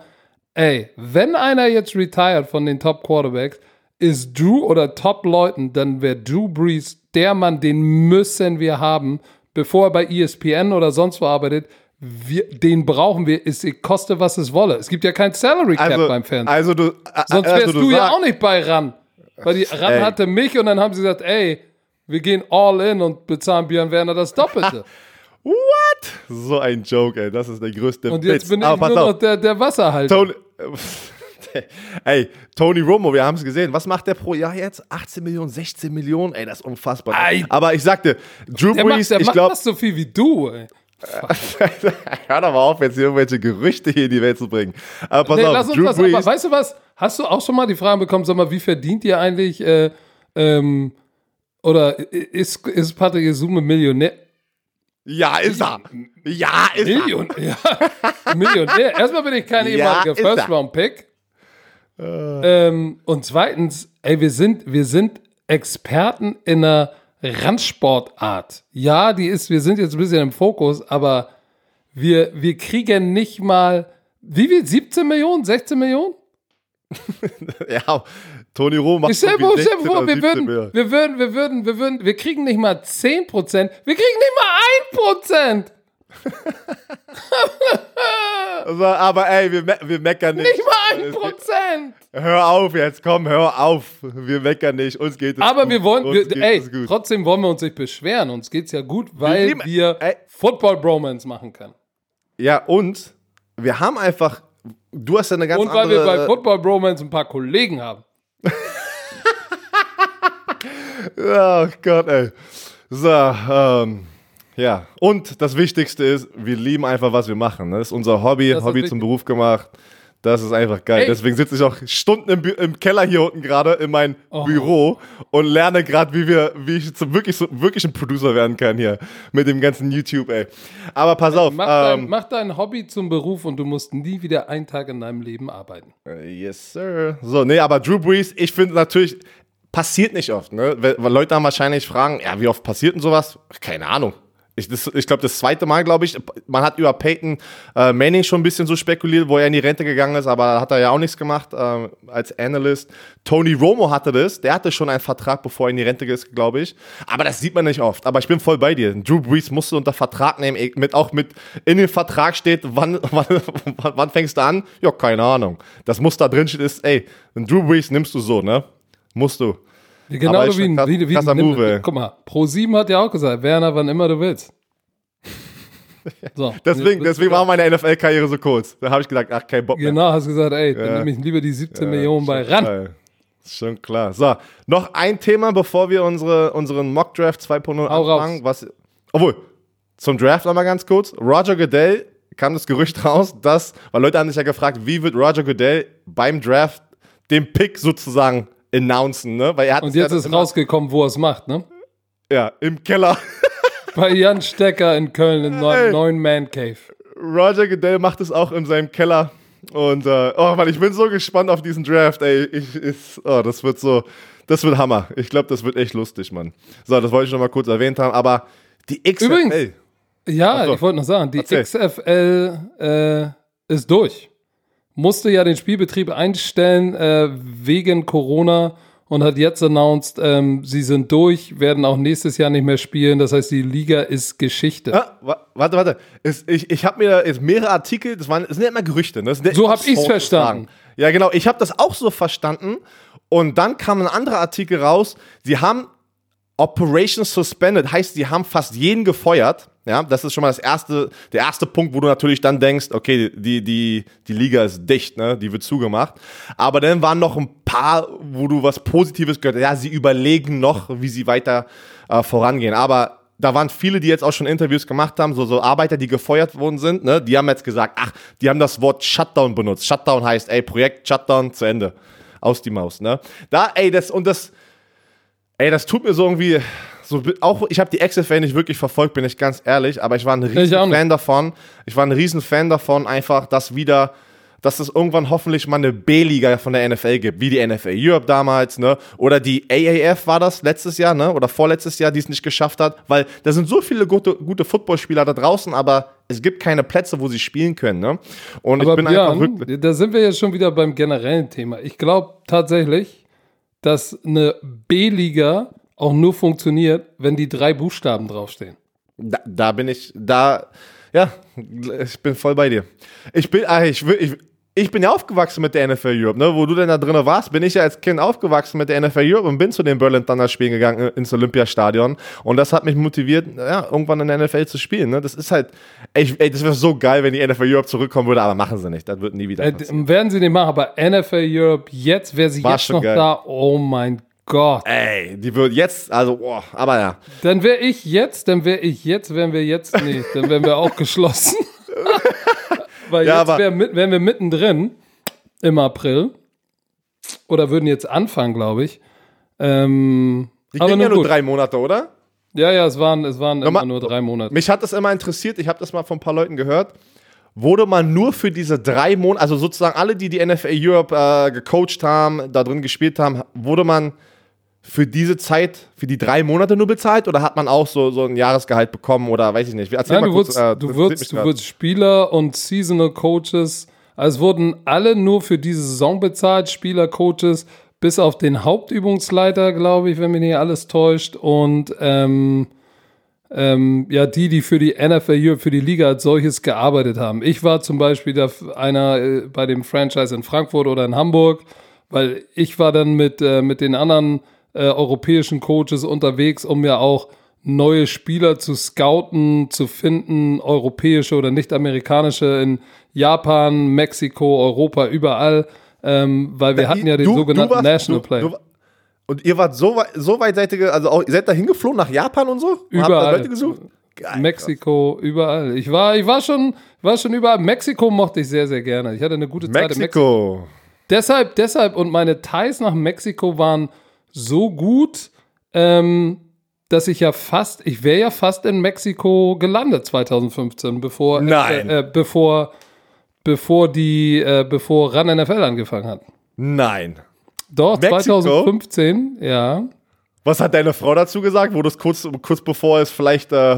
ey, wenn einer jetzt retired von den Top Quarterbacks, ist Drew oder Top Leuten, dann wäre Drew Brees der Mann, den müssen wir haben, bevor er bei ESPN oder sonst wo arbeitet. Wir, den brauchen wir, es koste was es wolle. Es gibt ja kein Salary Cap Also, beim Fernsehen. also du, Sonst also wärst du, ja sagst- auch nicht bei RAN. Weil die RAN Ey. hatte mich und dann haben sie gesagt, ey, wir gehen all in und bezahlen Björn Werner das Doppelte. <laughs> What? So ein Joke, ey. Das ist der größte Und jetzt Witz. bin ich Aber nur pass noch auf. der, der Wasserhalter. Tony, <laughs> ey, Tony Romo, wir haben es gesehen. Was macht der pro Jahr jetzt? 18 Millionen, 16 Millionen? Ey, das ist unfassbar. Ei. Aber ich sagte, Drew Der macht, Brees, der ich macht glaube, fast so viel wie du, ey. <laughs> Hör doch mal auf, jetzt hier irgendwelche Gerüchte hier in die Welt zu bringen. Aber pass Nee, auf, lass uns Drew das Brees, aber, weißt du was? Hast du auch schon mal die Frage bekommen, sag mal, wie verdient ihr eigentlich, äh, ähm, oder ist, ist Patrick Isume Millionär? ja, ist er. Ja, ist er. Million, <laughs> ja, Millionär. Erstmal bin ich kein ehemaliger er. First-Round-Pick. Ähm, und zweitens, ey, wir sind, wir sind Experten in einer Randsportart. Ja, die ist, wir sind jetzt ein bisschen im Fokus, aber wir, wir kriegen nicht mal, wie viel? 17 Millionen? 16 Millionen? <laughs> Ja, Toni Roh macht stell vor, stell 16 vor, wir 17 würden, mehr. wir würden, wir würden, wir würden, wir kriegen nicht mal 10 Prozent, wir kriegen nicht mal 1 Prozent. <laughs> Also, aber ey, wir, me wir meckern nicht. Nicht mal 1 Prozent. Hör auf jetzt, komm, hör auf. Wir meckern nicht, uns geht es Aber gut. wir wollen, uns wir, geht ey, es trotzdem wollen wir uns nicht beschweren. Uns geht's ja gut, weil lieben- wir ey. Football-Bromance machen können. Ja, und wir haben einfach, du hast ja eine ganz Und weil andere... wir bei Football-Bromance ein paar Kollegen haben. <laughs> Oh Gott, ey. So, ähm, ja. Und das Wichtigste ist, wir lieben einfach, was wir machen. ne? Das ist unser Hobby, Das Hobby zum Beruf gemacht. Das ist einfach geil. Ey. Deswegen sitze ich auch Stunden im, im Keller hier unten gerade in mein Oh. Büro und lerne gerade, wie wir, wie ich zum wirklich, so, wirklich ein Producer werden kann hier mit dem ganzen YouTube, ey. Aber pass auf. Mach, dein, Ähm, mach dein Hobby zum Beruf und du musst nie wieder einen Tag in deinem Leben arbeiten. Äh, Yes, sir. So, nee, aber Drew Brees, ich finde natürlich, passiert nicht oft, ne? Weil weil Leute haben wahrscheinlich fragen, ja, wie oft passiert denn sowas? Keine Ahnung. Ich, ich glaube, das zweite Mal, glaube ich, man hat über Peyton äh, Manning schon ein bisschen so spekuliert, wo er in die Rente gegangen ist, aber hat er ja auch nichts gemacht äh, als Analyst. Tony Romo hatte das, der hatte schon einen Vertrag, bevor er in die Rente ist, glaube ich. Aber das sieht man nicht oft. Aber ich bin voll bei dir. Drew Brees musst du unter Vertrag nehmen, eh, mit, auch mit in dem Vertrag steht, <laughs> wann, wann, wann, fängst du an? Ja, keine Ahnung. Das muss da drin steht, ist, ey, Drew Brees nimmst du so, ne? Musst du. Genau wie, ein- krass- wie, wie, krasser nimm- Move. Guck mal, Pro7 hat ja auch gesagt, Werner, wann immer du willst. <laughs> So, Deswegen, deswegen war meine NFL-Karriere so kurz. Da habe ich gesagt, ach, kein Bock mehr. Genau, hast gesagt, ey, dann Ja. nehme ich lieber die 17 Millionen bei ran. Ist schon klar. So, noch ein Thema, bevor wir unsere, unseren Mock-Draft 2.0 Hau anfangen. Was, obwohl, zum Draft nochmal ganz kurz. Roger Goodell kam das Gerücht <laughs> raus, dass, weil Leute haben sich ja gefragt, wie wird Roger Goodell beim Draft den Pick sozusagen announcen, ne? Weil er hat Und ja jetzt ist rausgekommen, wo er es macht, ne? Ja, im Keller. <laughs> Bei Jan Stecker in Köln im neuen, neuen Man Cave. Roger Goodell macht es auch in seinem Keller. Und äh, oh Mann, ich bin so gespannt auf diesen Draft, ey. Ich, ist, oh, das wird so, das wird Hammer. Ich glaube, das wird echt lustig, Mann. So, das wollte ich noch mal kurz erwähnt haben. Aber die XFL, Übrigens. Ja, so. ich wollte noch sagen, die Erzähl. XFL äh, ist durch. Musste ja den Spielbetrieb einstellen äh, wegen Corona und hat jetzt announced, ähm, sie sind durch, werden auch nächstes Jahr nicht mehr spielen. Das heißt, die Liga ist Geschichte. Ah, wa- warte, warte. Es, ich ich habe mir jetzt mehrere Artikel, das, waren, das sind ja immer Gerüchte. Ne? Ja So immer hab ich's Sources verstanden. Ja, genau. Ich habe das auch so verstanden. Und dann kam ein anderer Artikel raus. Sie haben Operation Suspended, heißt, sie haben fast jeden gefeuert. Ja, das ist schon mal das erste, der erste Punkt, wo du natürlich dann denkst, okay, die, die, die Liga ist dicht, ne? Die wird zugemacht. Aber dann waren noch ein paar, wo du was Positives gehört hast. Ja, sie überlegen noch, wie sie weiter äh, vorangehen. Aber da waren viele, die jetzt auch schon Interviews gemacht haben, so, so Arbeiter, die gefeuert worden sind, ne? Die haben jetzt gesagt, ach, die haben das Wort Shutdown benutzt. Shutdown heißt, ey, Projekt Shutdown zu Ende. Aus die Maus, ne? Da, ey, das, und das, Ey, das tut mir so irgendwie so auch ich habe die XFL nicht wirklich verfolgt, bin ich ganz ehrlich, aber ich war ein riesen. Fan davon. Ich war ein riesen Fan davon einfach, dass wieder dass es irgendwann hoffentlich mal eine B-Liga von der NFL gibt, wie die NFL Europe damals, ne? Oder die AAF war das letztes Jahr, ne? Oder vorletztes Jahr, die es nicht geschafft hat, weil da sind so viele gute, gute Footballspieler da draußen, aber es gibt keine Plätze, wo sie spielen können, ne? Und Aber ich bin einfach Björn, wirklich. da sind wir jetzt schon wieder beim generellen Thema. Ich glaube tatsächlich, dass eine B-Liga auch nur funktioniert, wenn die drei Buchstaben draufstehen. Da, da bin ich, da, ja, ich bin voll bei dir. Ich bin, ah, ich, ich, ich bin ja aufgewachsen mit der NFL Europe, ne? Wo du denn da drin warst, bin ich ja als Kind aufgewachsen mit der NFL Europe und bin zu den Berlin Thunder Spielen gegangen äh, ins Olympiastadion. Und das hat mich motiviert, ja, irgendwann in der NFL zu spielen, ne? Das ist halt, ey, ey das wäre so geil, wenn die NFL Europe zurückkommen würde, aber machen sie nicht. Das wird nie wieder Äh, passieren. werden sie nicht machen, aber NFL Europe jetzt, wäre sie War jetzt schon noch geil. da, oh mein Gott. Ey, die wird jetzt, also, boah, aber ja. Dann wäre ich jetzt, dann wäre ich jetzt, wären wir jetzt, nee, dann wären wir auch geschlossen. <laughs> Weil Ja, jetzt wär, wären wir mittendrin im April. Oder würden jetzt anfangen, glaube ich. Ähm, Die aber gingen ja nur gut. drei Monate, oder? Ja, ja, es waren, es waren immer Nochmal- nur drei Monate. Mich hat das immer interessiert, ich habe das mal von ein paar Leuten gehört. Wurde man nur für diese drei Monate, also sozusagen alle, die die NFL Europe äh, gecoacht haben, da drin gespielt haben, wurde man für diese Zeit, für die drei Monate nur bezahlt oder hat man auch so, so ein Jahresgehalt bekommen oder weiß ich nicht? Erzähl Nein, mal du kurz. wurdest, äh, du, mich du wurdest Spieler und Seasonal Coaches. Also es wurden alle nur für diese Saison bezahlt, Spieler, Coaches, bis auf den Hauptübungsleiter, glaube ich, wenn mich nicht alles täuscht. Und ähm, ähm, ja, die, die für die NFL Europe, für die Liga als solches gearbeitet haben. Ich war zum Beispiel da einer äh, bei dem Franchise in Frankfurt oder in Hamburg, weil ich war dann mit, äh, mit den anderen äh, europäischen Coaches unterwegs, um ja auch neue Spieler zu scouten, zu finden, europäische oder nicht-amerikanische in Japan, Mexiko, Europa, überall, ähm, weil wir hatten ja den Du- sogenannten du warst- National. Du, und ihr wart so weit, so weit seid ihr, also auch, ihr seid da hingeflogen nach Japan und so? Und Habt da Überall. Leute gesucht? Geil. Mexiko, überall. Ich war, ich war schon, war schon überall. Mexiko mochte ich sehr, sehr gerne. Ich hatte eine gute Zeit in Mexiko. Deshalb, deshalb und meine Ties nach Mexiko waren so gut, ähm, dass ich ja fast, ich wäre ja fast in Mexiko gelandet 2015, bevor, Nein. Äh, äh, bevor, bevor die, äh, bevor Run NFL angefangen hat. Nein. Doch, Mexiko? 2015, ja. Was hat deine Frau dazu gesagt, wo das kurz, kurz bevor es vielleicht äh,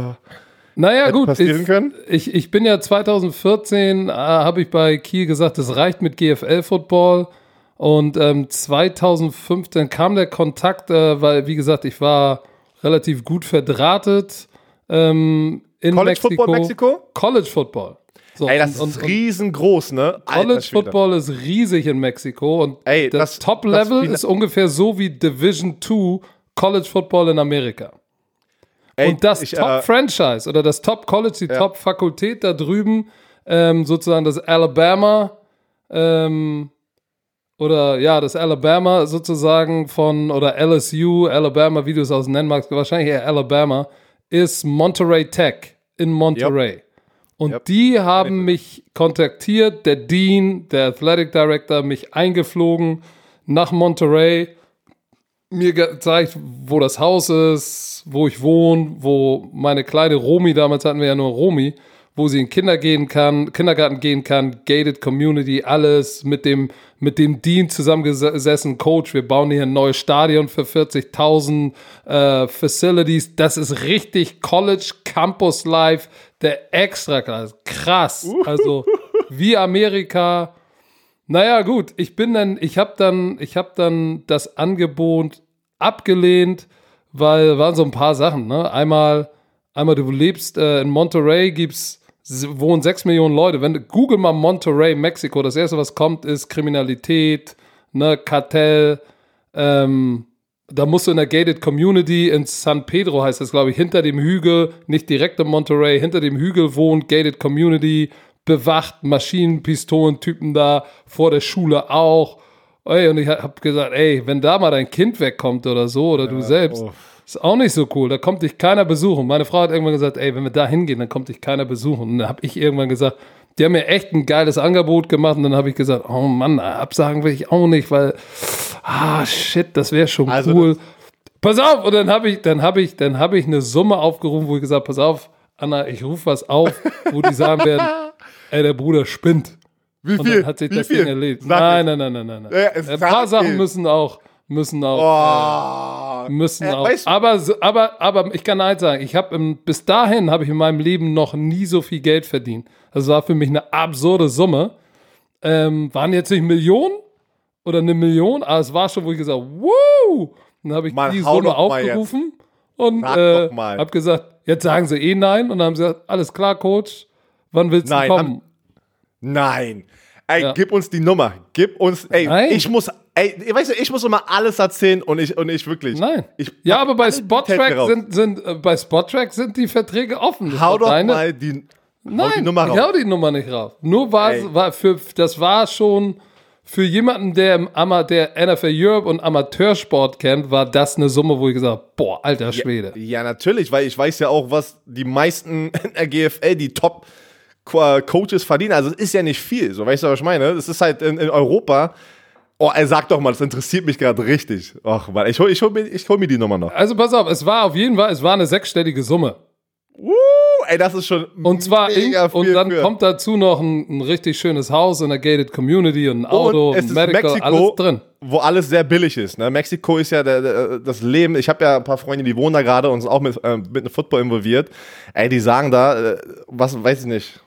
Naja, gut. ich, können? Ich, ich bin ja 2014, äh, habe ich bei Kiel gesagt, es reicht mit GFL-Football. Und ähm, 2015 kam der Kontakt, äh, weil, wie gesagt, ich war relativ gut verdrahtet ähm, in College Mexiko. Football Mexiko? College Football. So, Ey, das und, ist und, riesengroß, ne? College. Football ist riesig in Mexiko und Ey, das, das- Top-Level ist ungefähr so wie Division 2 College Football in Amerika. Ey, Und das ich, äh, Top-Franchise oder das Top-College, die Ja. Top-Fakultät da drüben, ähm, sozusagen das Alabama, ähm, oder ja, das Alabama sozusagen von, oder LSU, Alabama, wie du es aus nennen magst, wahrscheinlich eher Alabama, ist Monterey Tech in Monterey. Und Yep. die haben mich kontaktiert, der Dean, der Athletic Director, mich eingeflogen nach Monterey, mir gezeigt, wo das Haus ist, wo ich wohne, wo meine kleine Romi, damals hatten wir ja nur Romi, wo sie in Kinder gehen kann, Kindergarten gehen kann, gated Community, alles mit dem, mit dem Dean zusammengesessen, Coach, wir bauen hier ein neues Stadion für 40.000 äh, Facilities, das ist richtig College Campus Life, der Extraklasse, krass, also wie Amerika, naja, gut, ich bin dann, ich habe dann, ich habe dann das Angebot abgelehnt, weil waren so ein paar Sachen, ne? Einmal, einmal du lebst äh, in Monterey, gibt's wohnen sechs Millionen Leute. Wenn Google mal Monterey, Mexiko, das erste, was kommt, ist Kriminalität, ne, Kartell, ähm, da musst du in der gated Community in San Pedro heißt das, glaube ich, hinter dem Hügel, nicht direkt in Monterey, hinter dem Hügel wohnt gated Community, bewacht, Maschinenpistolen, Typen da, vor der Schule auch. Ey, und ich habe gesagt, ey, wenn da mal dein Kind wegkommt oder so, oder du selbst, oh. Ist auch nicht so cool. Da kommt dich keiner besuchen. Meine Frau hat irgendwann gesagt, ey, wenn wir da hingehen, dann kommt dich keiner besuchen. Und dann habe ich irgendwann gesagt, die haben mir echt ein geiles Angebot gemacht. Und dann habe ich gesagt, oh Mann, absagen will ich auch nicht, weil, ah, shit, das wäre schon Also cool. Pass auf, und dann habe ich, dann habe ich, dann habe ich eine Summe aufgerufen, wo ich gesagt, pass auf, Anna, ich rufe was auf, wo die sagen werden, <laughs> ey, der Bruder spinnt. Wie Und viel? dann hat sich Wie das viel? Ding erledigt. Nein, nein, nein, nein, nein, nein. Ja, Ein paar Sachen müssen auch, müssen auch, Oh. Müssen Äh, auch. weißt du- aber, aber, aber ich kann eins sagen, ich habe bis dahin habe ich in meinem Leben noch nie so viel Geld verdient. Das war für mich eine absurde Summe. Ähm, waren jetzt nicht Millionen oder eine Million, aber es war schon, wo ich gesagt, wow! Dann habe ich Mann, die Summe aufgerufen und äh, habe gesagt, jetzt sagen sie eh nein und dann haben sie gesagt, alles klar, Coach, wann willst Nein, du kommen? Nein. Ey, Ja. gib uns die Nummer. Gib uns, ey, Nein. ich muss, ey, weißt du, ich muss immer alles erzählen und ich, und ich wirklich. Nein. Ich ja, aber bei Spottrack sind, sind, äh, bei Spottrack sind die Verträge offen. Das Hau doch deine- mal die, Nein, die Nummer ich raus. hau die Nummer nicht raus. Nur war, Ey. war für, das war schon für jemanden, der im Ama der NFL Europe und Amateursport kennt, war das eine Summe, wo ich gesagt habe, boah, alter Schwede. Ja, ja, natürlich, weil ich weiß ja auch, was die meisten in der GFL, die Top Coaches verdienen. Also es ist ja nicht viel, so weißt du, was ich meine? Es ist halt in, in Europa. Oh, er sagt doch mal, das interessiert mich gerade richtig. Ach, Mann, ich hol, ich, hol mir, ich hol mir die Nummer noch. Also pass auf, es war auf jeden Fall, es war eine sechsstellige Summe. Uh, ey, das ist schon Und zwar in, und dann für. kommt dazu noch ein, ein richtig schönes Haus in der gated Community und ein Auto, Und es ist Medical, Mexiko, alles drin. wo alles sehr billig ist. Ne? Mexiko ist ja der, der, das Leben. Ich habe ja ein paar Freunde, die wohnen da gerade und sind auch mit, äh, mit dem Football involviert. Ey, die sagen da, äh, was weiß ich nicht.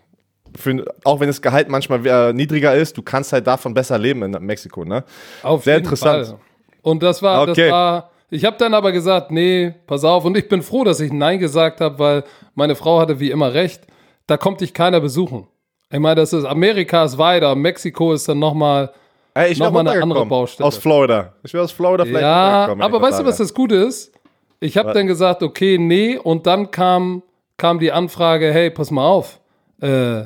Für, auch wenn das Gehalt manchmal äh, niedriger ist, du kannst halt davon besser leben in Mexiko. Ne? Auf Sehr interessant. Fall. Und das war, Okay. das war, ich habe dann aber gesagt, nee, pass auf. Und ich bin froh, dass ich Nein gesagt habe, weil meine Frau hatte wie immer recht. Da kommt dich keiner besuchen. Ich meine, das ist, Amerika ist weiter, Mexiko ist dann nochmal, Ey, ich Noch mal eine andere. Baustelle. Aus Florida. Ich wäre aus Florida vielleicht ja, aber weißt du, was das Gute ist? Ich habe dann gesagt, okay, nee, und dann kam, kam die Anfrage, hey, pass mal auf, äh,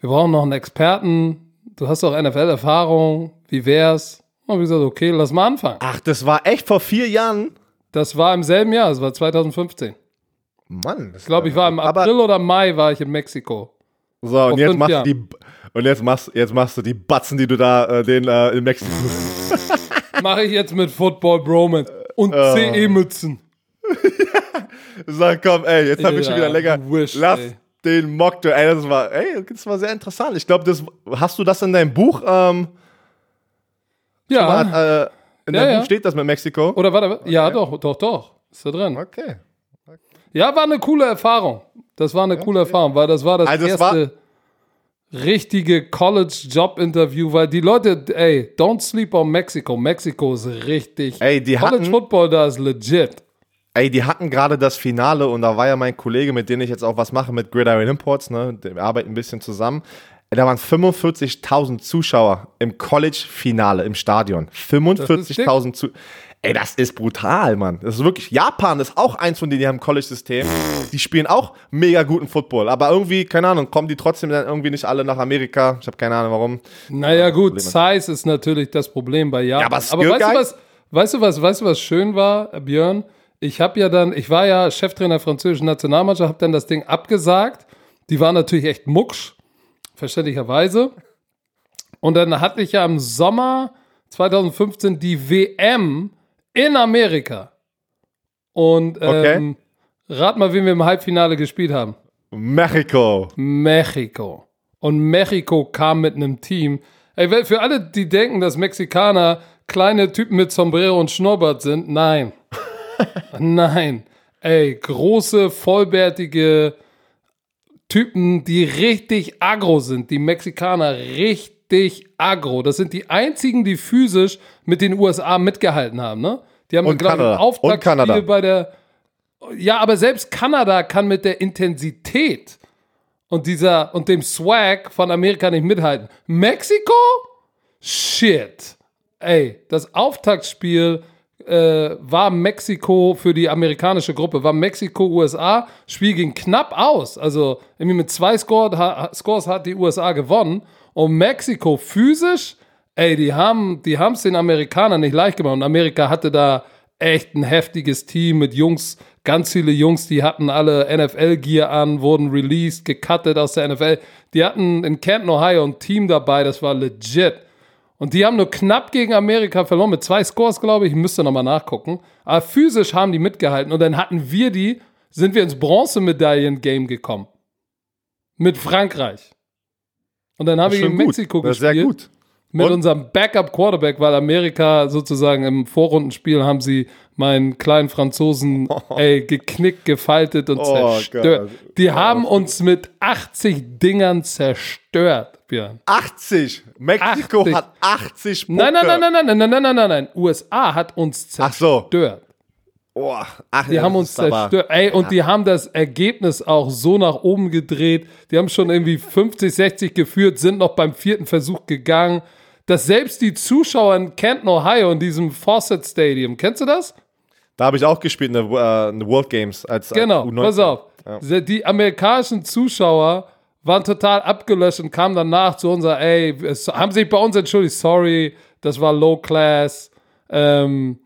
wir brauchen noch einen Experten, du hast doch NFL-Erfahrung, wie wär's? Und ich gesagt, okay, lass mal anfangen. Ach, das war echt vor vier Jahren. Das war im selben Jahr, das war 2015. Mann. Ich glaube, ich war im April oder Mai war ich in Mexiko. So, und jetzt machst du die. Und jetzt machst, jetzt machst du die Batzen, die du da äh, den äh, in Mexiko. <laughs> <laughs> Mache ich jetzt mit Football Bromance und Äh. CE-Mützen. Sag, <laughs> komm, ey, jetzt habe ich schon wieder länger. wish, Lass ey. Den Mocktail. Ey, das war, ey, das war sehr interessant. Ich glaube, das hast du das in deinem Buch? Ähm, Ja, hat, äh, in Ja, deinem ja. Buch steht das mit Mexiko. oder warte, ja, doch, doch, doch, ist da drin. Okay. Ja, war eine coole Erfahrung. Das war eine coole Erfahrung, weil das war das Also erste richtige College-Job-Interview, weil die Leute, ey, don't sleep on Mexico. Mexiko ist richtig. Ey, die College hatten, Football da ist legit. Ey, die hatten gerade das Finale und da war ja mein Kollege, mit dem ich jetzt auch was mache mit Gridiron Imports, ne? Wir arbeiten ein bisschen zusammen. Da waren 45.000 Zuschauer im College-Finale im Stadion. 45.000 Zuschauer. Ey, das ist brutal, Mann. Das ist wirklich. Japan ist auch eins von denen, die haben ein College-System. Die spielen auch mega guten Football. Aber irgendwie, keine Ahnung, kommen die trotzdem dann irgendwie nicht alle nach Amerika. Ich habe keine Ahnung warum. Naja, gut, Size ist natürlich das Problem bei Japan. Ja, aber aber weißt du, was, weißt du was, weißt du was schön war, Björn? Ich habe ja dann, ich war ja Cheftrainer der französischen Nationalmannschaft, habe dann das Ding abgesagt. Die war natürlich echt mucksch, verständlicherweise. Und dann hatte ich ja im Sommer 2015 die WM in Amerika. Und ähm, rat mal, wen wir im Halbfinale gespielt haben. Mexiko. Mexiko. Und Mexiko kam mit einem Team. Ey, für alle, die denken, dass Mexikaner kleine Typen mit Sombrero und Schnurrbart sind, nein. Nein. Ey, große, vollbärtige Typen, die richtig aggro sind. Die Mexikaner richtig aggro. Das sind die einzigen, die physisch mit den USA mitgehalten haben, ne? Die haben, glaube ich, Auftaktspiel bei der. Ja, aber selbst Kanada kann mit der Intensität und dieser und dem Swag von Amerika nicht mithalten. Mexiko? Shit. Ey, das Auftaktspiel äh, war Mexiko für die amerikanische Gruppe, war Mexiko-USA. Spiel ging knapp aus. Also irgendwie mit zwei Score, ha, Scores hat die USA gewonnen. Und Mexiko physisch, ey, die haben die es den Amerikanern nicht leicht gemacht. Und Amerika hatte da echt ein heftiges Team mit Jungs, ganz viele Jungs, die hatten alle NFL-Gear an, wurden released, gecuttet aus der NFL. Die hatten in Canton, Ohio ein Team dabei, das war legit. Und die haben nur knapp gegen Amerika verloren, mit zwei Scores, glaube ich. Ich müsste nochmal nachgucken. Aber physisch haben die mitgehalten. Und dann hatten wir die, sind wir ins Bronzemedaillen-Game gekommen. Mit Frankreich. Und dann haben wir gegen gut. Mexiko Das gespielt. sehr gut. Mit Und? unserem Backup-Quarterback, weil Amerika sozusagen im Vorrundenspiel haben sie meinen kleinen Franzosen <laughs> ey, geknickt, gefaltet und Oh zerstört. Gott. Die haben uns mit 80 Dingern zerstört, Björn. 80. Mexiko 80. hat 80 Punkte. Nein, nein, nein, nein, nein, nein, nein, nein, nein, nein. USA hat uns Ach so. zerstört. Oh, ach, Die ja, haben uns zerstört. Ey, und die haben das Ergebnis auch so nach oben gedreht. Die haben schon irgendwie 50, 60 geführt, sind noch beim vierten Versuch gegangen. Dass selbst die Zuschauer in Canton, Ohio, in diesem Fawcett Stadium, kennst du das? Da habe ich auch gespielt in der, in der World Games als Genau, als U19. pass auf. Ja. Die amerikanischen Zuschauer waren total abgelöscht und kamen danach zu unserer, ey, es, haben sich bei uns entschuldigt, sorry, das war Low Class. Ähm,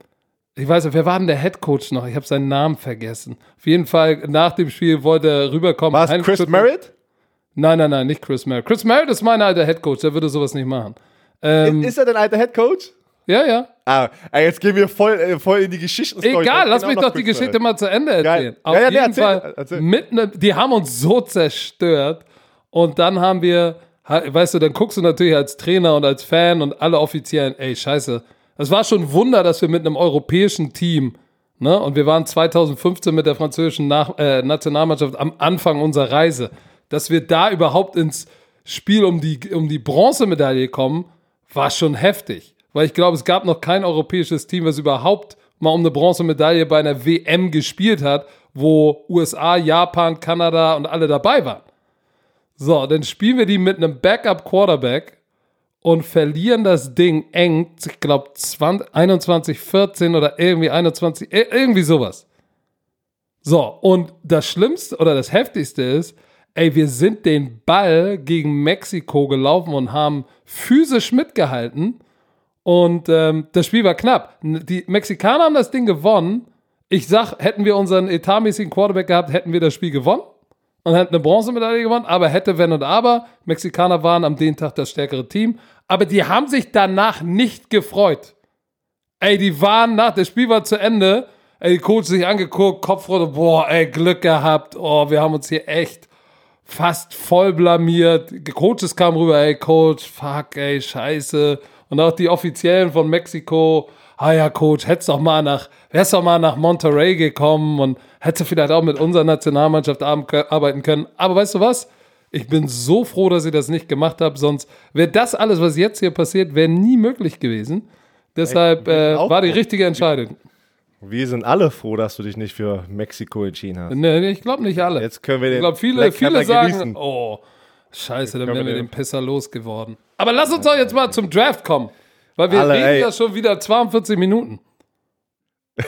ich weiß nicht, wer war denn der Head Coach noch? Ich habe seinen Namen vergessen. Auf jeden Fall, nach dem Spiel wollte er rüberkommen. War es Chris Merritt? Nein, nein, nein, nicht Chris Merritt. Chris Merritt ist mein alter Head Coach, der würde sowas nicht machen. Ähm, ist er dein alter Head Coach? Ja, ja. Ah, jetzt gehen wir voll, äh, voll in die Geschichte. Egal, lass mich doch die Geschichte mal zu Ende erzählen. Geil. Auf Ja, ja, jeden nee, erzähl, Fall, erzähl. Mit ne, die haben uns so zerstört. Und dann haben wir, weißt du, dann guckst du natürlich als Trainer und als Fan und alle Offiziellen, ey, scheiße. Es war schon ein Wunder, dass wir mit einem europäischen Team, ne, und wir waren 2015 mit der französischen Nach äh, Nationalmannschaft am Anfang unserer Reise, dass wir da überhaupt ins Spiel um die, um die Bronzemedaille kommen, war schon heftig. Weil ich glaube, es gab noch kein europäisches Team, was überhaupt mal um eine Bronzemedaille bei einer WM gespielt hat, wo USA, Japan, Kanada und alle dabei waren. So, dann spielen wir die mit einem Backup-Quarterback und verlieren das Ding eng, ich glaube 21, 14 oder irgendwie 21, ir- irgendwie sowas. So, und das Schlimmste oder das Heftigste ist, ey, wir sind den Ball gegen Mexiko gelaufen und haben physisch mitgehalten. Und ähm, das Spiel war knapp. Die Mexikaner haben das Ding gewonnen. Ich sag, hätten wir unseren etatmäßigen Quarterback gehabt, hätten wir das Spiel gewonnen und hätten eine Bronzemedaille gewonnen. Aber hätte, wenn und aber. Mexikaner waren am den Tag das stärkere Team. Aber die haben sich danach nicht gefreut. Ey, die waren nach, das Spiel war zu Ende. Ey, die Coach sich angeguckt, Kopfrunde, boah, ey, Glück gehabt. Oh, wir haben uns hier echt fast voll blamiert. Die Coaches kamen rüber, ey, Coach, fuck, ey, scheiße. Und auch die Offiziellen von Mexiko, ah ja, Coach, hättest doch mal nach, wärst doch mal nach Monterrey gekommen und hättest du vielleicht auch mit unserer Nationalmannschaft arbeiten können. Aber weißt du was? Ich bin so froh, dass ich das nicht gemacht habe, sonst wäre das alles, was jetzt hier passiert, wäre nie möglich gewesen. Deshalb äh, war die richtige Entscheidung. Wir sind alle froh, dass du dich nicht für Mexiko entschieden hast. Nee, ich glaube nicht alle. Jetzt können wir den Ich glaube, viele, viele sagen, genießen. oh, scheiße, dann wären wir den- Pisser losgeworden. Aber lass uns doch jetzt mal zum Draft kommen. Weil wir Alle, reden ey. ja schon wieder 42 Minuten. <laughs>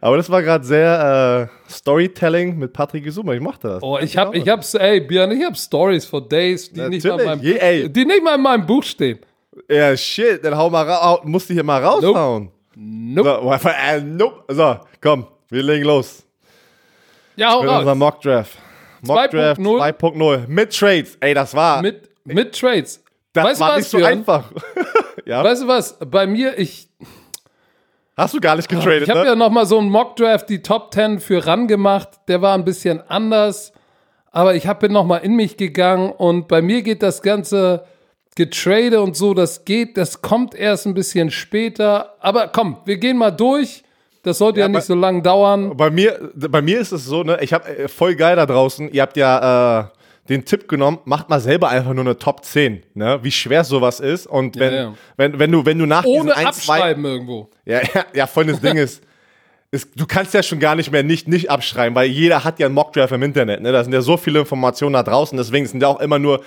Aber das war gerade sehr äh, Storytelling mit Patrick Gesuma. Ich mochte das. Oh, ich hab, ich hab's, ey, Björn, ich hab Stories for Days, die nicht, mal in meinem, Je- die nicht mal in meinem Buch stehen. Ja, shit, dann hau mal raus. Musst du hier mal raushauen. Nope. So, äh, nope. so, komm, wir legen los. Ja, hau Mit raus. Mock Draft. Mock Draft 2.0. 2.0. Mit Trades. Ey, das war, Mit, mit Trades. das weißt war was, nicht so Björn? einfach. <laughs> ja, Weißt du was? Bei mir, ich, hast du gar nicht getradet, Ich habe ne? ja noch mal so einen Mock-Draft, die Top 10 für ran gemacht. Der war ein bisschen anders. Aber ich bin noch mal in mich gegangen und bei mir geht das Ganze getrade und so, das geht, das kommt erst ein bisschen später. Aber komm, wir gehen mal durch. Das sollte ja, Ja, nicht aber- so lang dauern. Bei mir, bei mir ist es so, ne, ich habe äh, voll geil da draußen. Ihr habt ja äh, den Tipp genommen, macht mal selber einfach nur eine Top 10, ne? Wie schwer sowas ist. Und wenn, ja. wenn, wenn du, wenn du nach Ohne diesen ein, zwei, irgendwo. Ja, ja, ja volles Ding <laughs> ist, ist, du kannst ja schon gar nicht mehr nicht, nicht abschreiben, weil jeder hat ja einen Mockdraft im Internet. Ne? Da sind ja so viele Informationen da draußen, deswegen sind ja auch immer nur,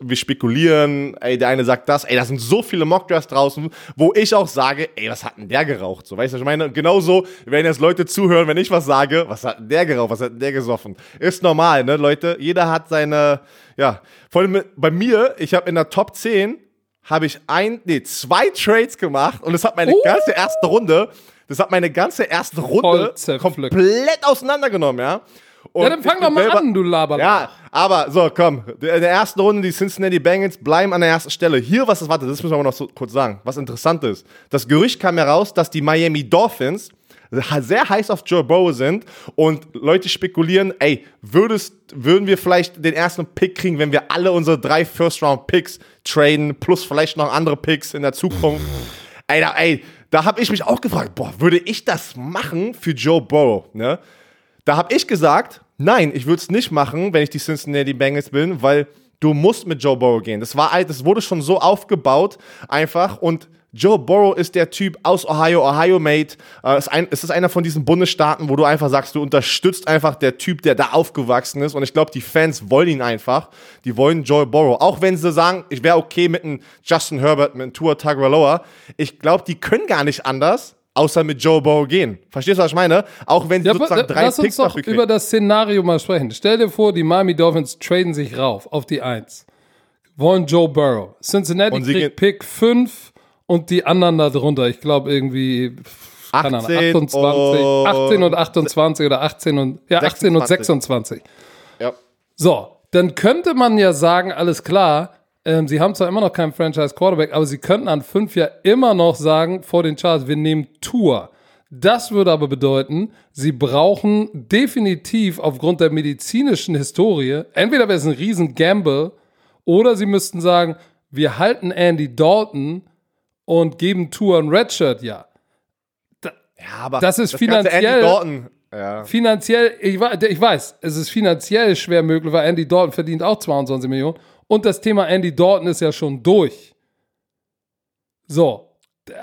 wir spekulieren, ey, der eine sagt das, ey, da sind so viele Mockdrafts draußen, wo ich auch sage, ey, was hat denn der geraucht? So, weißt du, was ich meine, genauso werden jetzt Leute zuhören, wenn ich was sage, was hat denn der geraucht, was hat denn der gesoffen? Ist normal, ne, Leute, jeder hat seine, ja, vor allem bei mir, ich habe in der Top 10 habe ich ein, nee, zwei Trades gemacht und das hat meine Uh. ganze erste Runde, das hat meine ganze erste Runde komplett auseinandergenommen, ja. Und Ja, dann fang doch mal selber- an, du Laber. Ja, aber so, komm. In der ersten Runde, die Cincinnati Bengals bleiben an der ersten Stelle. Hier, was ist, warte, das müssen wir aber noch so kurz sagen. Was interessant ist. Das Gerücht kam heraus, dass die Miami Dolphins sehr heiß auf Joe Burrow sind und Leute spekulieren, ey, würdest, würden wir vielleicht den ersten Pick kriegen, wenn wir alle unsere drei First-Round-Picks traden, plus vielleicht noch andere Picks in der Zukunft. ey, da, ey, da habe ich mich auch gefragt, boah, würde ich das machen für Joe Burrow, ne? Da habe ich gesagt, nein, ich würde es nicht machen, wenn ich die Cincinnati Bengals bin, weil du musst mit Joe Burrow gehen. Das war das wurde schon so aufgebaut einfach und Joe Burrow ist der Typ aus Ohio, Ohio Made. Äh, ist ein, es ist einer von diesen Bundesstaaten, wo du einfach sagst, du unterstützt einfach der Typ, der da aufgewachsen ist. Und ich glaube, die Fans wollen ihn einfach. Die wollen Joe Burrow. Auch wenn sie sagen, ich wäre okay mit einem Justin Herbert, mit einem Tua Tagovailoa. Ich glaube, die können gar nicht anders, außer mit Joe Burrow gehen. Verstehst du, was ich meine? Auch wenn sie Ja, sozusagen drei lass uns doch über das Szenario mal sprechen. Stell dir vor, die Miami Dolphins traden sich rauf auf die 1. Wollen Joe Burrow. Cincinnati kriegt Pick 5 und die anderen da drunter. Ich glaube irgendwie keine Ahnung, 18 28, und- 18 und 28 oder 18 und ja, 18 und 26. ja. So, dann könnte man ja sagen, alles klar, ähm, sie haben zwar immer noch keinen Franchise Quarterback, aber sie könnten an fünf ja immer noch sagen vor den Charts, wir nehmen Tour. Das würde aber bedeuten, sie brauchen definitiv aufgrund der medizinischen Historie, entweder wäre es ein riesen Gamble, oder sie müssten sagen, wir halten Andy Dalton und geben Tour ein Redshirt, ja. ja, aber Das ist ganze finanziell- Andy Dalton, ja. Finanziell, ich, ich weiß, es ist finanziell schwer möglich, weil Andy Dalton verdient auch 22 Millionen. Und das Thema Andy Dalton ist ja schon durch. So.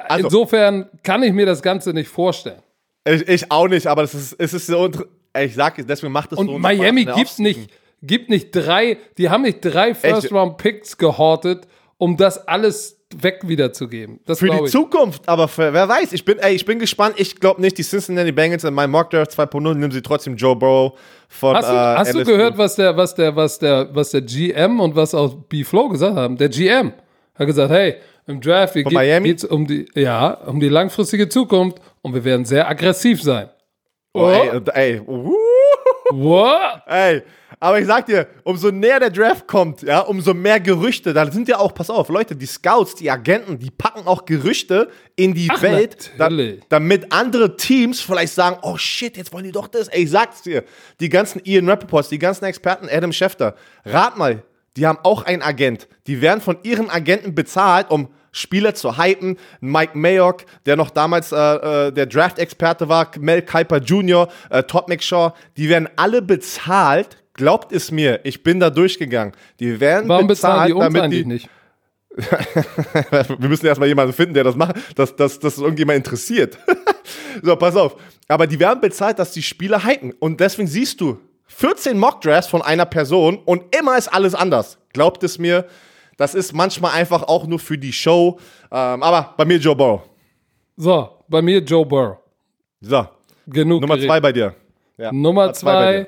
Also- Insofern kann ich mir das Ganze nicht vorstellen. Ich, ich auch nicht, aber das ist, es ist so, ich sag, deswegen macht es Und so Miami Spaß in der gibt Offseason. nicht, gibt nicht drei, die haben nicht drei First-Round-Picks gehortet, um das alles weg wiederzugeben. Das Für die ich. Zukunft, aber für, wer weiß, ich bin, ey, ich bin gespannt. Ich glaube nicht, die Cincinnati Bengals in meinem Mock Draft 2.0 nehmen sie trotzdem Joe Burrow von Hast du, äh, hast du gehört, was der, was der, was der, was der GM und was auch B-Flow gesagt haben? Der GM hat gesagt, hey, im Draft geht, geht's um die, ja, um die langfristige Zukunft und wir werden sehr aggressiv sein. Oh, ey, und- ey, uh, What? ey, aber ich sag dir, umso näher der Draft kommt, ja, umso mehr Gerüchte. Da sind ja auch, pass auf, Leute, die Scouts, die Agenten, die packen auch Gerüchte in die Ach, Welt, da, damit andere Teams vielleicht sagen, oh shit, jetzt wollen die doch das. Ey, ich sag's dir, die ganzen Ian Rappaports, die ganzen Experten, Adam Schefter, rat mal, die haben auch einen Agent. Die werden von ihren Agenten bezahlt, um Spieler zu hypen. Mike Mayock, der noch damals äh, äh, der Draft-Experte war, Mel Kiper Jr., äh, Todd McShaw, die werden alle bezahlt. Glaubt es mir, ich bin da durchgegangen. Die werden Warum bezahlen bezahlt, die damit die. nicht? <laughs> Wir müssen erstmal jemanden finden, der das macht, dass, dass es irgendjemand interessiert. <laughs> so, pass auf. Aber die werden bezahlt, dass die Spieler hypen. Und deswegen siehst du 14 Mock-Drafts von einer Person und immer ist alles anders. Glaubt es mir, das ist manchmal einfach auch nur für die Show. Ähm, aber bei mir Joe Burrow. So, bei mir Joe Burrow. So, Genug. Nummer geredet. zwei bei dir. Ja, Nummer bei zwei.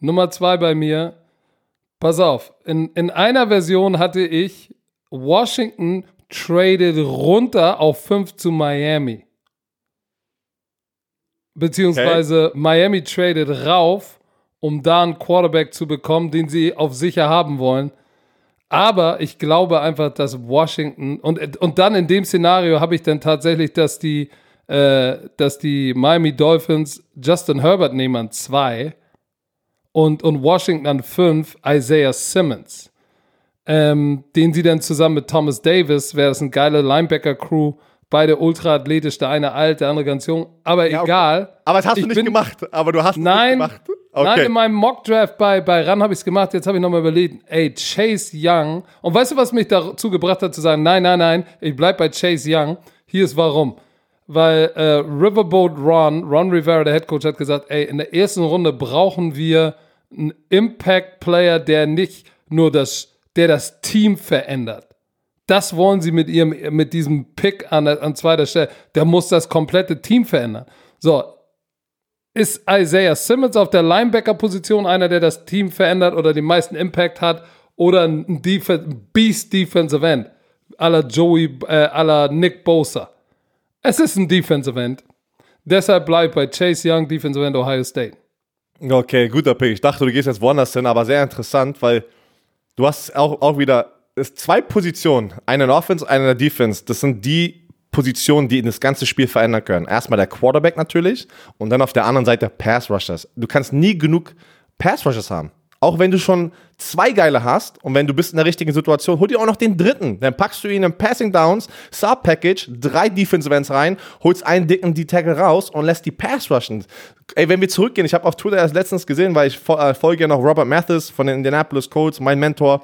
Nummer zwei bei mir. Pass auf, in, in einer Version hatte ich Washington traded runter auf 5 zu Miami. Beziehungsweise Miami traded rauf, um da einen Quarterback zu bekommen, den sie auf sicher haben wollen. Aber ich glaube einfach, dass Washington und, und dann in dem Szenario habe ich dann tatsächlich, dass die, äh, dass die Miami Dolphins Justin Herbert nehmen an zwei und, und Washington an fünf Isaiah Simmons. Ähm, den sie dann zusammen mit Thomas Davis, wäre das eine geile Linebacker-Crew, beide ultra athletisch, der eine alt, der andere ganz jung, aber okay. egal. Aber das hast Ich du nicht bin- gemacht. Aber du hast Nein, es nicht gemacht. nein, Okay. in meinem Mock-Draft bei, bei RAN habe ich es gemacht. Jetzt habe ich nochmal überlegt, ey, Chase Young. Und weißt du, was mich dazu gebracht hat, zu sagen, nein, nein, nein, ich bleib bei Chase Young. Hier ist warum. Weil äh, Riverboat Ron, Ron Rivera, der Headcoach, hat gesagt, ey, in der ersten Runde brauchen wir einen Impact-Player, der nicht nur das, der das Team verändert. Das wollen sie mit ihrem, mit diesem Pick an, an zweiter Stelle. Der muss das komplette Team verändern. So, ist Isaiah Simmons auf der Linebacker-Position einer, der das Team verändert oder den meisten Impact hat oder ein Def Beast Defensive End, la Joey, äh, Nick Bosa. Es ist ein Defensive End. Deshalb bleibt bei Chase Young, Defensive End Ohio State. Okay, guter Pick. Ich dachte, du gehst jetzt woanders hin, aber sehr interessant, weil du hast auch, auch wieder zwei Positionen, eine in der Offense, eine in der Defense. Das sind die Positionen, die das ganze Spiel verändern können. Erstmal der Quarterback natürlich und dann auf der anderen Seite Pass Rushers. Du kannst nie genug Pass Rushers haben. Auch wenn du schon zwei geile hast und wenn du bist in der richtigen Situation, hol dir auch noch den dritten. Dann packst du ihn in Passing Downs, Sub-Package, drei Defensive Ends rein, holst einen dicken D-Tackle raus und lässt die Pass rushen. Ey, wenn wir zurückgehen, ich habe auf Twitter erst letztens gesehen, weil ich äh, folge ja noch Robert Mathis von den Indianapolis Colts, mein Mentor.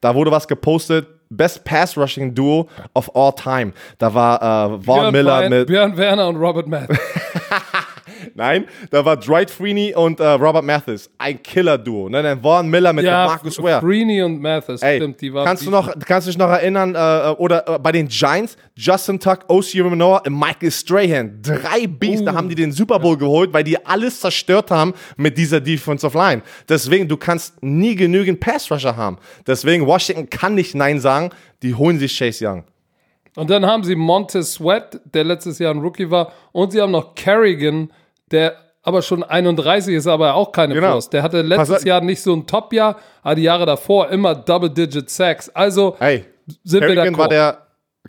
Da wurde was gepostet. Best Pass Rushing Duo of all time. Da war äh, Vaughn Miller Bryant- mit Björn Werner und Robert Matt. <laughs> <laughs> Nein, da war Dwight Freeney und äh, Robert Mathis. Ein Killer-Duo. Ne? Dann Vaughn Miller mit Ja, Marcus Ware. Freeney und Mathis, Ey, stimmt, die waren. kannst du noch, kannst du dich noch erinnern, äh, oder äh, bei den Giants, Justin Tuck, O.C. Manoa und Michael Strahan, drei Beasts, da Uh. haben die den Super Bowl geholt, weil die alles zerstört haben mit dieser Defensive Line. Deswegen, du kannst nie genügend Pass-Rusher haben. Deswegen, Washington kann nicht Nein sagen, die holen sich Chase Young. Und dann haben sie Montez Sweat, der letztes Jahr ein Rookie war, und sie haben noch Kerrigan, der aber schon 31 ist, aber auch keine Genau. Plus. Der hatte Pass letztes auf. Jahr nicht so ein Top-Jahr, aber die Jahre davor immer Double-Digit Sacks. Also Ey, sind wir Kerrigan da war der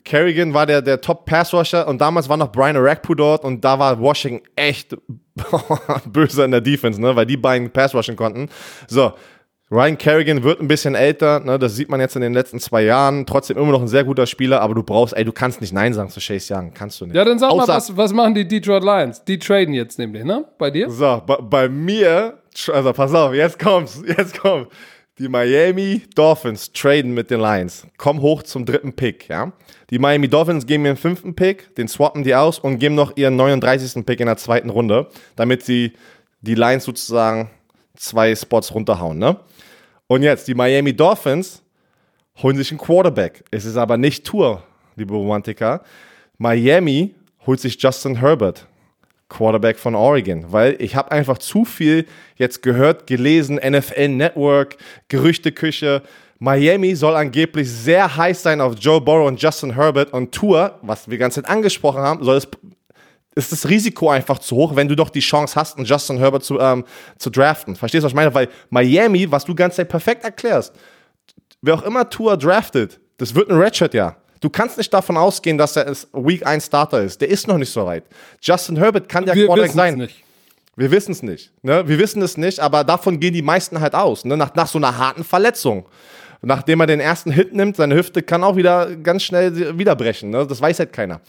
Kerrigan war der, der Top-Pass-Rusher und damals war noch Brian Arakpo dort und da war Washington echt <laughs> böse in der Defense, ne, weil die beiden Pass-Rushen konnten. So, Ryan Kerrigan wird ein bisschen älter, ne, das sieht man jetzt in den letzten zwei Jahren. Trotzdem immer noch ein sehr guter Spieler, aber du brauchst, ey, du kannst nicht Nein sagen zu Chase Young, kannst du nicht. Ja, dann sag mal, Außer- was, was machen die Detroit Lions? Die traden jetzt nämlich, ne? Bei dir? So, bei, bei mir, also pass auf, jetzt kommt's, jetzt kommt. Die Miami Dolphins traden mit den Lions, kommen hoch zum dritten Pick, ja. Die Miami Dolphins geben ihren fünften Pick, den swappen die aus und geben noch ihren 39. Pick in der zweiten Runde, damit sie die Lions sozusagen zwei Spots runterhauen, ne? Und jetzt, die Miami Dolphins holen sich einen Quarterback. Es ist aber nicht Tour, liebe Romantiker. Miami holt sich Justin Herbert, Quarterback von Oregon, weil ich habe einfach zu viel jetzt gehört, gelesen, NFL Network, Gerüchteküche. Miami soll angeblich sehr heiß sein auf Joe Burrow und Justin Herbert und Tour, was wir ganz angesprochen haben, soll es ist das Risiko einfach zu hoch, wenn du doch die Chance hast, einen Justin Herbert zu, ähm, zu draften. Verstehst du, was ich meine? Weil Miami, was du Zeit perfekt erklärst, wer auch immer Tour draftet, das wird ein Redshirt ja. Du kannst nicht davon ausgehen, dass er Week 1 Starter ist. Der ist noch nicht so weit. Justin Herbert kann der Wir Quarterback wissen es sein. nicht. Wir wissen es nicht. Ne? Wir wissen es nicht, aber davon gehen die meisten halt aus. Ne? Nach, nach so einer harten Verletzung. Nachdem er den ersten Hit nimmt, seine Hüfte kann auch wieder ganz schnell wieder brechen. Ne? Das weiß halt keiner.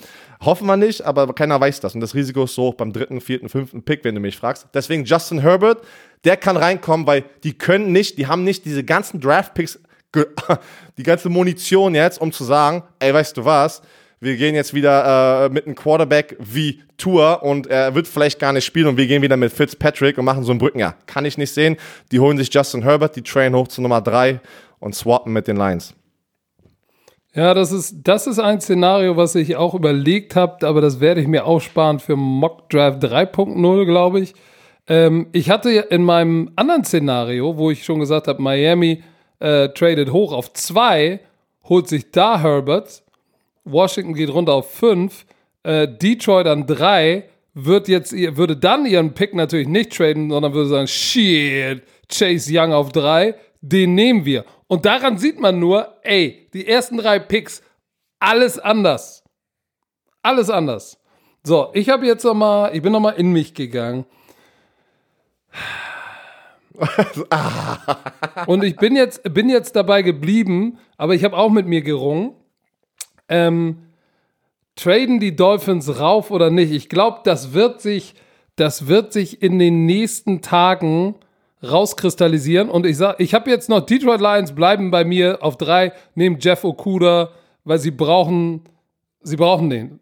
Hoffen wir nicht, aber keiner weiß das. Und das Risiko ist so hoch beim dritten, vierten, fünften Pick, wenn du mich fragst. Deswegen Justin Herbert, der kann reinkommen, weil die können nicht, die haben nicht diese ganzen Draft-Picks, <laughs> die ganze Munition jetzt, um zu sagen, ey, weißt du was, wir gehen jetzt wieder äh, mit einem Quarterback wie Tour und er wird vielleicht gar nicht spielen und wir gehen wieder mit Fitzpatrick und machen so einen Brückenjahr. Kann ich nicht sehen. Die holen sich Justin Herbert, die train hoch zu Nummer 3 und swappen mit den Lions. Ja, das ist, das ist ein Szenario, was ich auch überlegt habe, aber das werde ich mir aufsparen für Mock Draft 3.0, glaube ich. Ähm, ich hatte in meinem anderen Szenario, wo ich schon gesagt habe, Miami äh, tradet hoch auf 2, holt sich da Herbert, Washington geht runter auf 5, äh, Detroit an 3, wird jetzt, würde dann ihren Pick natürlich nicht traden, sondern würde sagen, shit, Chase Young auf 3, den nehmen wir. Und daran sieht man nur, ey, die ersten drei Picks, alles anders. Alles anders. So, ich habe jetzt noch mal, ich bin noch mal in mich gegangen. <laughs> Und ich bin jetzt, bin jetzt dabei geblieben, aber ich habe auch mit mir gerungen. Ähm, traden die Dolphins rauf oder nicht? Ich glaube, das wird sich, das wird sich in den nächsten Tagen rauskristallisieren. Und ich sag, ich habe jetzt noch Detroit Lions bleiben bei mir auf drei, nehmen Jeff Okuda, weil sie brauchen, sie brauchen den.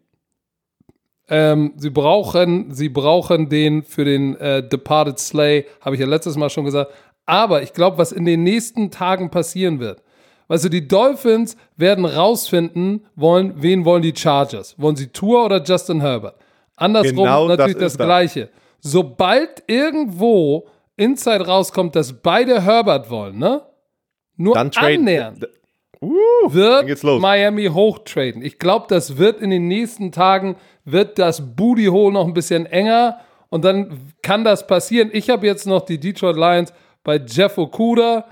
Ähm, sie brauchen, sie brauchen den für den äh, Departed Slay, habe ich ja letztes Mal schon gesagt. Aber ich glaube, was in den nächsten Tagen passieren wird, Weißt du, die Dolphins werden rausfinden wollen, wen wollen die Chargers? Wollen sie Tour oder Justin Herbert? Andersrum Genau natürlich das, das. Gleiche. Sobald irgendwo Inside rauskommt, dass beide Herbert wollen, ne? Nur Dann trade- annähernd Uh, dann wird geht's los. Miami hochtraden. Ich glaube, das wird in den nächsten Tagen, wird das Booty Hole noch ein bisschen enger und dann kann das passieren. Ich habe jetzt noch die Detroit Lions bei Jeff Okuda,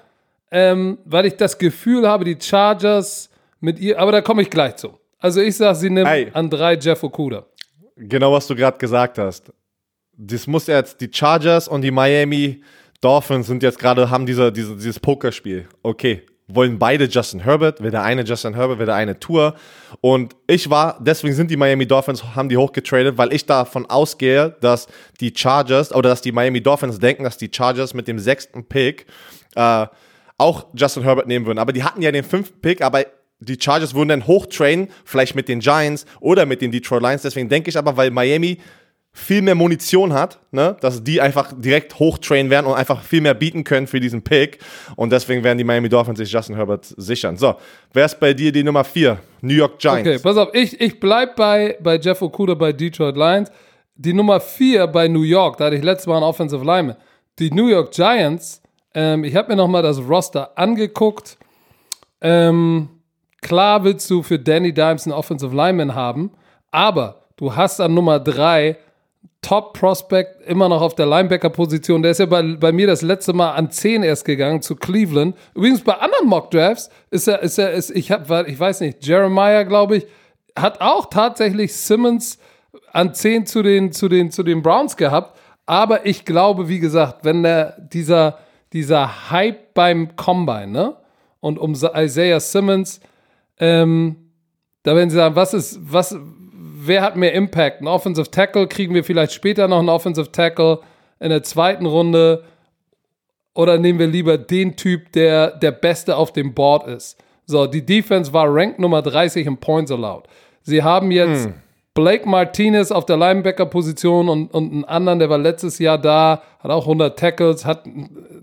ähm, weil ich das Gefühl habe, die Chargers mit ihr, aber da komme ich gleich zu. Also ich sage, sie nimmt Ey. an drei Jeff Okuda. Genau, was du gerade gesagt hast. Das muss jetzt, die Chargers und die Miami Dolphins sind jetzt gerade, haben diese, diese, dieses Pokerspiel. Okay, wollen beide Justin Herbert, will der eine Justin Herbert, will der eine Tour. Und ich war, deswegen sind die Miami Dolphins, haben die hochgetradet, weil ich davon ausgehe, dass die Chargers oder dass die Miami Dolphins denken, dass die Chargers mit dem sechsten Pick äh, auch Justin Herbert nehmen würden. Aber die hatten ja den fünften Pick, aber die Chargers würden dann hochtrainen, vielleicht mit den Giants oder mit den Detroit Lions. Deswegen denke ich aber, weil Miami viel mehr Munition hat, ne? dass die einfach direkt hochtrainen werden und einfach viel mehr bieten können für diesen Pick. Und deswegen werden die Miami Dolphins sich Justin Herbert sichern. So, wer ist bei dir die Nummer 4? New York Giants. Okay, pass auf, ich, ich bleib bei, bei Jeff Okuda bei Detroit Lions. Die Nummer 4 bei New York, da hatte ich letztes Mal einen Offensive Lineman. Die New York Giants, ähm, ich habe mir nochmal das Roster angeguckt. Ähm, klar willst du für Danny Dimes einen Offensive Lineman haben, aber du hast an Nummer 3 Top-Prospect, immer noch auf der Linebacker-Position. Der ist ja bei, bei mir das letzte Mal an 10 erst gegangen zu Cleveland. Übrigens bei anderen Mock-Drafts ist er, ist er, ist, ich, hab, ich weiß nicht, Jeremiah, glaube ich, hat auch tatsächlich Simmons an 10 zu den, zu den, zu den Browns gehabt. Aber ich glaube, wie gesagt, wenn der, dieser, dieser Hype beim Combine, ne? Und um Isaiah Simmons, ähm, da werden sie sagen, was ist, was, wer hat mehr Impact? Ein Offensive Tackle, kriegen wir vielleicht später noch einen Offensive Tackle in der zweiten Runde? Oder nehmen wir lieber den Typ, der der Beste auf dem Board ist? So, die Defense war Rank Nummer 30 in Points Allowed. Sie haben jetzt hm. Blake Martinez auf der Linebacker-Position und, und einen anderen, der war letztes Jahr da, hat auch 100 Tackles, hat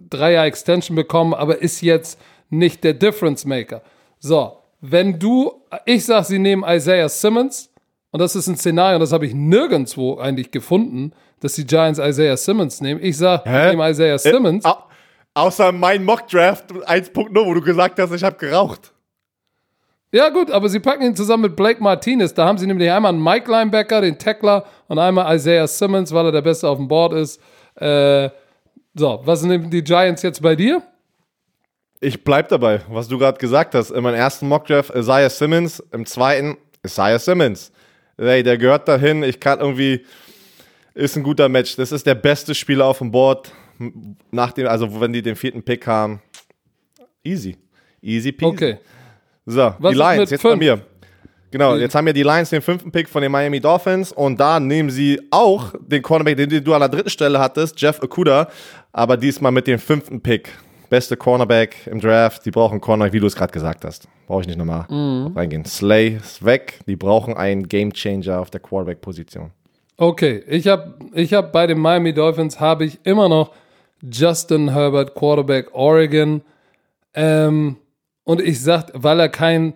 drei Jahre Extension bekommen, aber ist jetzt nicht der Difference Maker. So, wenn du, ich sag, sie nehmen Isaiah Simmons, und das ist ein Szenario, das habe ich nirgendwo eigentlich gefunden, dass die Giants Isaiah Simmons nehmen. Ich sage, nehmen Isaiah äh, Simmons. Äh, außer mein Mock-Draft 1.0, wo du gesagt hast, ich habe geraucht. Ja, gut, aber sie packen ihn zusammen mit Blake Martinez. Da haben sie nämlich einmal einen Mike Linebacker, den Tackler, und einmal Isaiah Simmons, weil er der Beste auf dem Board ist. Äh, so, was nehmen die Giants jetzt bei dir? Ich bleib dabei, was du gerade gesagt hast. In meinem ersten Mockdraft Isaiah Simmons, im zweiten Isaiah Simmons ey, der gehört dahin, ich kann irgendwie, ist ein guter Match. Das ist der beste Spieler auf dem Board, nach dem, also wenn die den vierten Pick haben. Easy. Easy peasy. Okay. So, Was die Lions, jetzt fünf? bei mir. Genau, jetzt haben ja die Lions den fünften Pick von den Miami Dolphins und da nehmen sie auch den Cornerback, den du an der dritten Stelle hattest, Jeff Okuda, aber diesmal mit dem fünften Pick beste Cornerback im Draft. Die brauchen Cornerback, wie du es gerade gesagt hast. Brauche ich nicht nochmal mhm. reingehen. Slay ist weg. Die brauchen einen Gamechanger auf der Quarterback-Position. Okay, ich habe ich hab bei den Miami Dolphins habe ich immer noch Justin Herbert, Quarterback Oregon. Ähm, und ich sag, weil er kein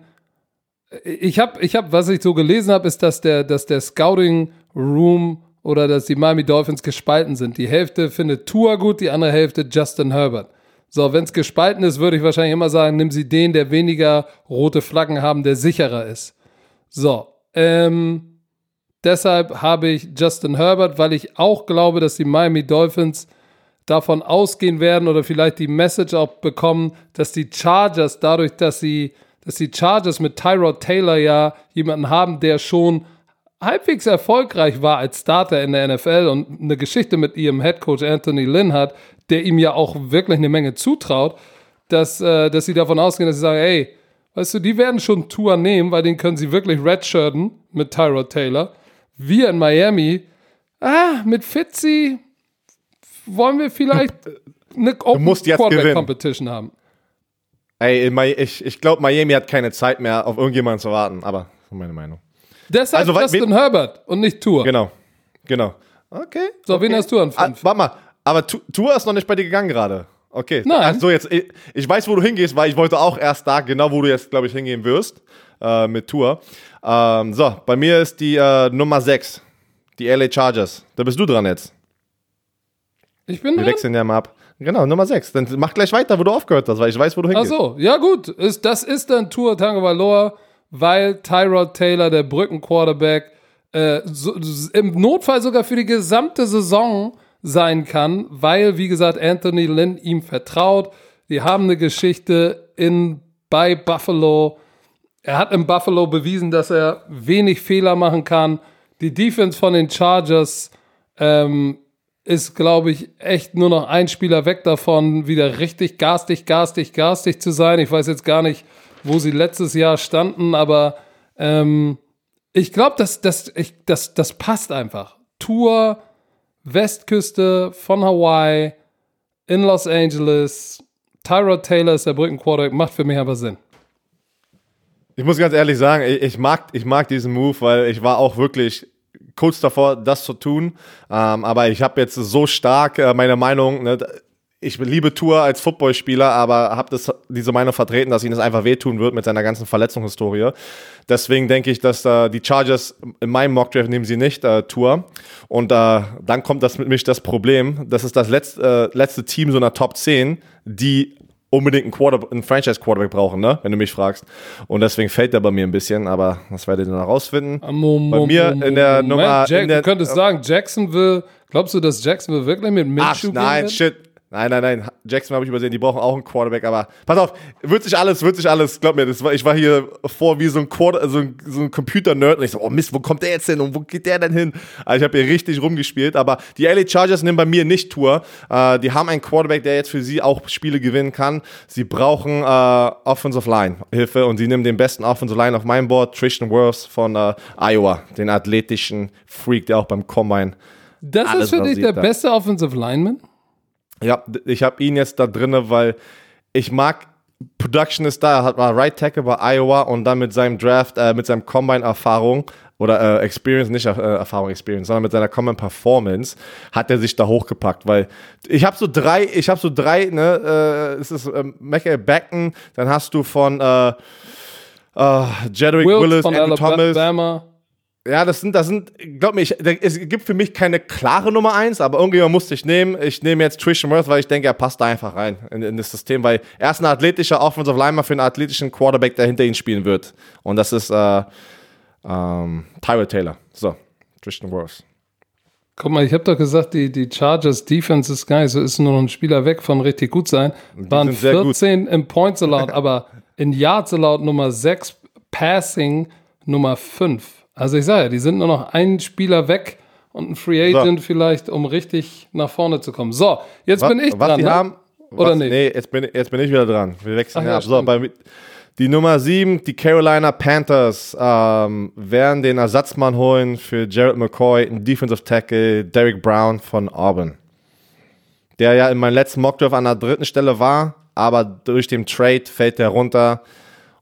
ich habe, ich hab, was ich so gelesen habe, ist, dass der, dass der Scouting Room oder dass die Miami Dolphins gespalten sind. Die Hälfte findet Tua gut, die andere Hälfte Justin Herbert. So, wenn es gespalten ist, würde ich wahrscheinlich immer sagen, nimm sie den, der weniger rote Flaggen haben, der sicherer ist. So, ähm, deshalb habe ich Justin Herbert, weil ich auch glaube, dass die Miami Dolphins davon ausgehen werden oder vielleicht die Message auch bekommen, dass die Chargers dadurch, dass sie, dass die Chargers mit Tyrod Taylor ja jemanden haben, der schon halbwegs erfolgreich war als Starter in der NFL und eine Geschichte mit ihrem Headcoach Anthony Lynn hat, der ihm ja auch wirklich eine Menge zutraut, dass, äh, dass sie davon ausgehen, dass sie sagen, ey, weißt du, die werden schon Tour nehmen, weil den können sie wirklich redshirten mit Tyrod Taylor. Wir in Miami, ah, mit Fitzy wollen wir vielleicht <laughs> eine Open Quarterback Competition haben. Ey, ich, ich glaube, Miami hat keine Zeit mehr, auf irgendjemanden zu warten, aber meine Meinung. Deshalb also, Justin Herbert und nicht Tour. Genau, genau. Okay. So, okay. wen hast du an fünf? Ah, warte mal, aber Tour ist noch nicht bei dir gegangen gerade. Okay. Nein. Also jetzt, ich, ich, weiß, wo du hingehst, weil ich wollte auch erst da, genau wo du jetzt, glaube ich, hingehen wirst äh, mit Tour. Ähm, so, bei mir ist die äh, Nummer 6, die LA Chargers. Da bist du dran jetzt. Ich bin Wir dran? wechseln ja mal ab. Genau, Nummer 6. Dann mach gleich weiter, wo du aufgehört hast, weil ich weiß, wo du hingehst. Ach so, ja gut. Ist, das ist dann Tour Tango Valor, weil Tyrod Taylor, der Brückenquarterback, äh, so, im Notfall sogar für die gesamte Saison sein kann, weil, wie gesagt, Anthony Lynn ihm vertraut. Die haben eine Geschichte in, bei Buffalo. Er hat in Buffalo bewiesen, dass er wenig Fehler machen kann. Die Defense von den Chargers ähm, ist, glaube ich, echt nur noch ein Spieler weg davon, wieder richtig garstig, garstig, garstig zu sein. Ich weiß jetzt gar nicht, wo sie letztes Jahr standen, aber ähm, ich glaube, das, das, das, das passt einfach. Tour, Westküste von Hawaii in Los Angeles. Tyrod Taylor ist der Brückenquarterback, macht für mich aber Sinn. Ich muss ganz ehrlich sagen, ich, mag, ich mag diesen Move, weil ich war auch wirklich kurz davor, das zu tun. Ähm, aber ich habe jetzt so stark äh, meine Meinung, ne, ich liebe Tour als Footballspieler, aber habe diese Meinung vertreten, dass ihm das einfach wehtun wird mit seiner ganzen Verletzungshistorie. Deswegen denke ich, dass äh, die Chargers in meinem Mockdraft nehmen sie nicht äh, Tour. Und äh, dann kommt das mit mich das Problem. Das ist das letzte, äh, letzte Team so einer Top 10, die unbedingt einen, Quarter einen Franchise-Quarterback brauchen, ne? wenn du mich fragst. Und deswegen fällt der bei mir ein bisschen, aber das werdet ihr dann herausfinden. Mom, bei mir in der Nummer. Jack, in der, du könntest sagen, Jacksonville, glaubst du, dass Jacksonville wirklich mit Minshew Ach, nein, shit. Nein, nein, nein. Jackson habe ich übersehen, die brauchen auch einen Quarterback, aber pass auf, wird sich alles, wird sich alles, glaub mir, war, ich war hier vor wie so ein Quarter, so ein, so ein Computer-Nerd und ich so, oh Mist, wo kommt der jetzt hin und wo geht der denn hin? Also ich habe hier richtig rumgespielt, aber die LA Chargers nehmen bei mir nicht Tour. Äh, die haben einen Quarterback, der jetzt für sie auch Spiele gewinnen kann. Sie brauchen äh, Offensive Line Hilfe und sie nehmen den besten Offensive Line auf meinem Board, Tristan Wirfs von äh, Iowa, den athletischen Freak, der auch beim Combine Das ist für dich der da. beste Offensive Lineman? Ja, ich habe ihn jetzt da drin, weil ich mag Production ist da, hat mal Right Tackle bei Iowa und dann mit seinem Draft, äh, mit seinem Combine-Erfahrung oder äh, Experience, nicht äh, Erfahrung, Experience, sondern mit seiner Common Performance hat er sich da hochgepackt, weil ich habe so drei, ich habe so drei, ne, äh, es ist äh, Michael Becken, dann hast du von äh, äh, Jedrick Wills Willis, von Andrew Thomas, Alabama. Ja, das sind, das sind, glaub mir, ich, es gibt für mich keine klare Nummer eins, aber irgendjemand musste ich nehmen. Ich nehme jetzt Trishan Worth, weil ich denke, er passt da einfach rein in, in das System, weil er ist ein athletischer Offensive Lineman für einen athletischen Quarterback, der hinter ihm spielen wird. Und das ist äh, ähm, Tyrell Taylor. So, Tristan Worth. Guck mal, ich habe doch gesagt, die, die Chargers Defense ist geil, so ist nur noch ein Spieler weg von richtig gut sein. Waren sind sehr gut. 14 im Points allowed, <laughs> aber in Yards allowed Nummer 6, Passing Nummer 5. Also ich sage ja, die sind nur noch einen Spieler weg und ein Free So. Agent vielleicht, um richtig nach vorne zu kommen. So, jetzt Was, bin ich dran. die ne? haben? Oder was, nicht? Nee, jetzt bin, jetzt bin ich wieder dran. Wir wechseln Ach ja, ab. So, bei, die Nummer 7, die Carolina Panthers, ähm, werden den Ersatzmann holen für Jared McCoy, ein Defensive Tackle, Derek Brown von Auburn. Der ja in meinem letzten Mockdraft an der dritten Stelle war, aber durch den Trade fällt er runter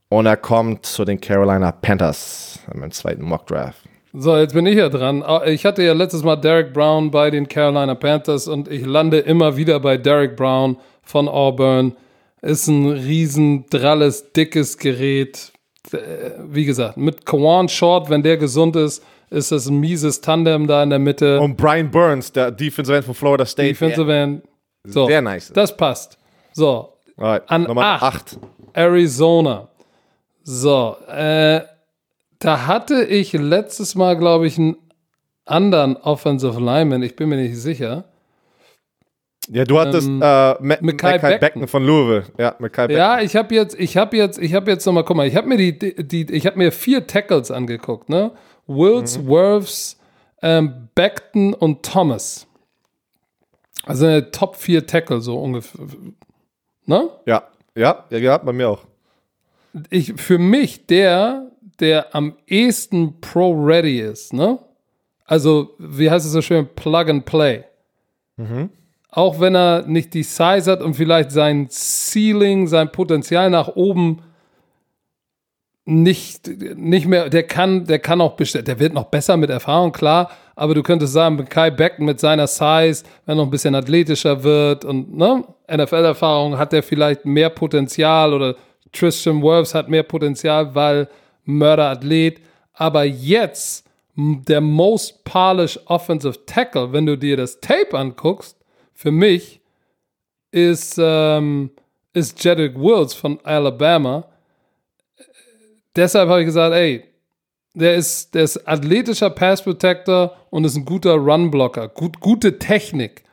und er kommt zu den Carolina Panthers in meinem zweiten Mockdraft. So, jetzt bin ich ja dran. Ah, Ich hatte ja letztes Mal Derek Brown bei den Carolina Panthers und ich lande immer wieder bei Derek Brown von Auburn. Ist ein riesen, dralles, dickes Gerät. Äh, Wie gesagt, mit Kawan Short, wenn der gesund ist, ist das ein mieses Tandem da in der Mitte. Und Brian Burns, der Defensive End von Florida State. Defensive End. So, Sehr nice. Das passt. So, Alright, an Nummer acht. 8. Arizona. So, äh, da hatte ich letztes Mal, glaube ich, einen anderen Offensive Lineman. Ich bin mir nicht sicher. Ja, du hattest Ähm, äh, Ma Mackay Beckton. Beckton von Louisville. Ja, Mackay Beckton. Ja, ich habe jetzt, ich habe jetzt, ich habe jetzt noch mal, guck mal, ich habe mir die, die, ich habe mir vier Tackles angeguckt, ne? Wills, Mhm. Wirfs, ähm, Beckton und Thomas. Also eine Top 4 Tackle so ungefähr. Ne? Ja, ja, ja, ja, bei mir auch. ich, für mich der, der am ehesten Pro-Ready ist, ne? Also, wie heißt es so schön? Plug and Play. Auch wenn er nicht die Size hat und vielleicht sein Ceiling, sein Potenzial nach oben nicht, nicht mehr, der kann, der kann auch bestimmt, der wird noch besser mit Erfahrung, klar, aber du könntest sagen, Kai Beckton mit seiner Size, wenn er noch ein bisschen athletischer wird und ne, NFL-Erfahrung hat er vielleicht mehr Potenzial oder Tristan Wirfs hat mehr Potenzial, weil Mörderathlet, aber jetzt der most polished offensive tackle, wenn du dir das Tape anguckst, für mich ist, ähm, ist Jedrick Wills von Alabama. Deshalb habe ich gesagt, ey, der ist, der ist athletischer Pass Protector und ist ein guter Run Blocker, gut, gute Technik.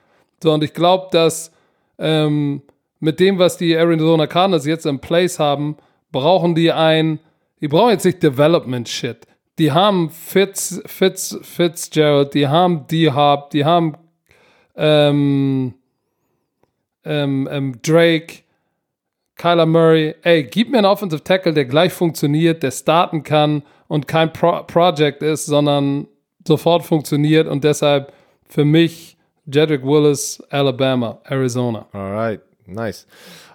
So, und ich glaube, dass ähm, mit dem, was die Arizona Cardinals jetzt im Place haben, brauchen die ein, die brauchen jetzt nicht Development Shit. Die haben Fitz, Fitz, Fitzgerald, die haben D-Hop, die haben ähm, ähm, ähm, Drake, Kyler Murray. Ey, gib mir einen Offensive Tackle, der gleich funktioniert, der starten kann und kein Pro Project ist, sondern sofort funktioniert und deshalb für mich Jedrick Willis, Alabama, Arizona. Alright, nice.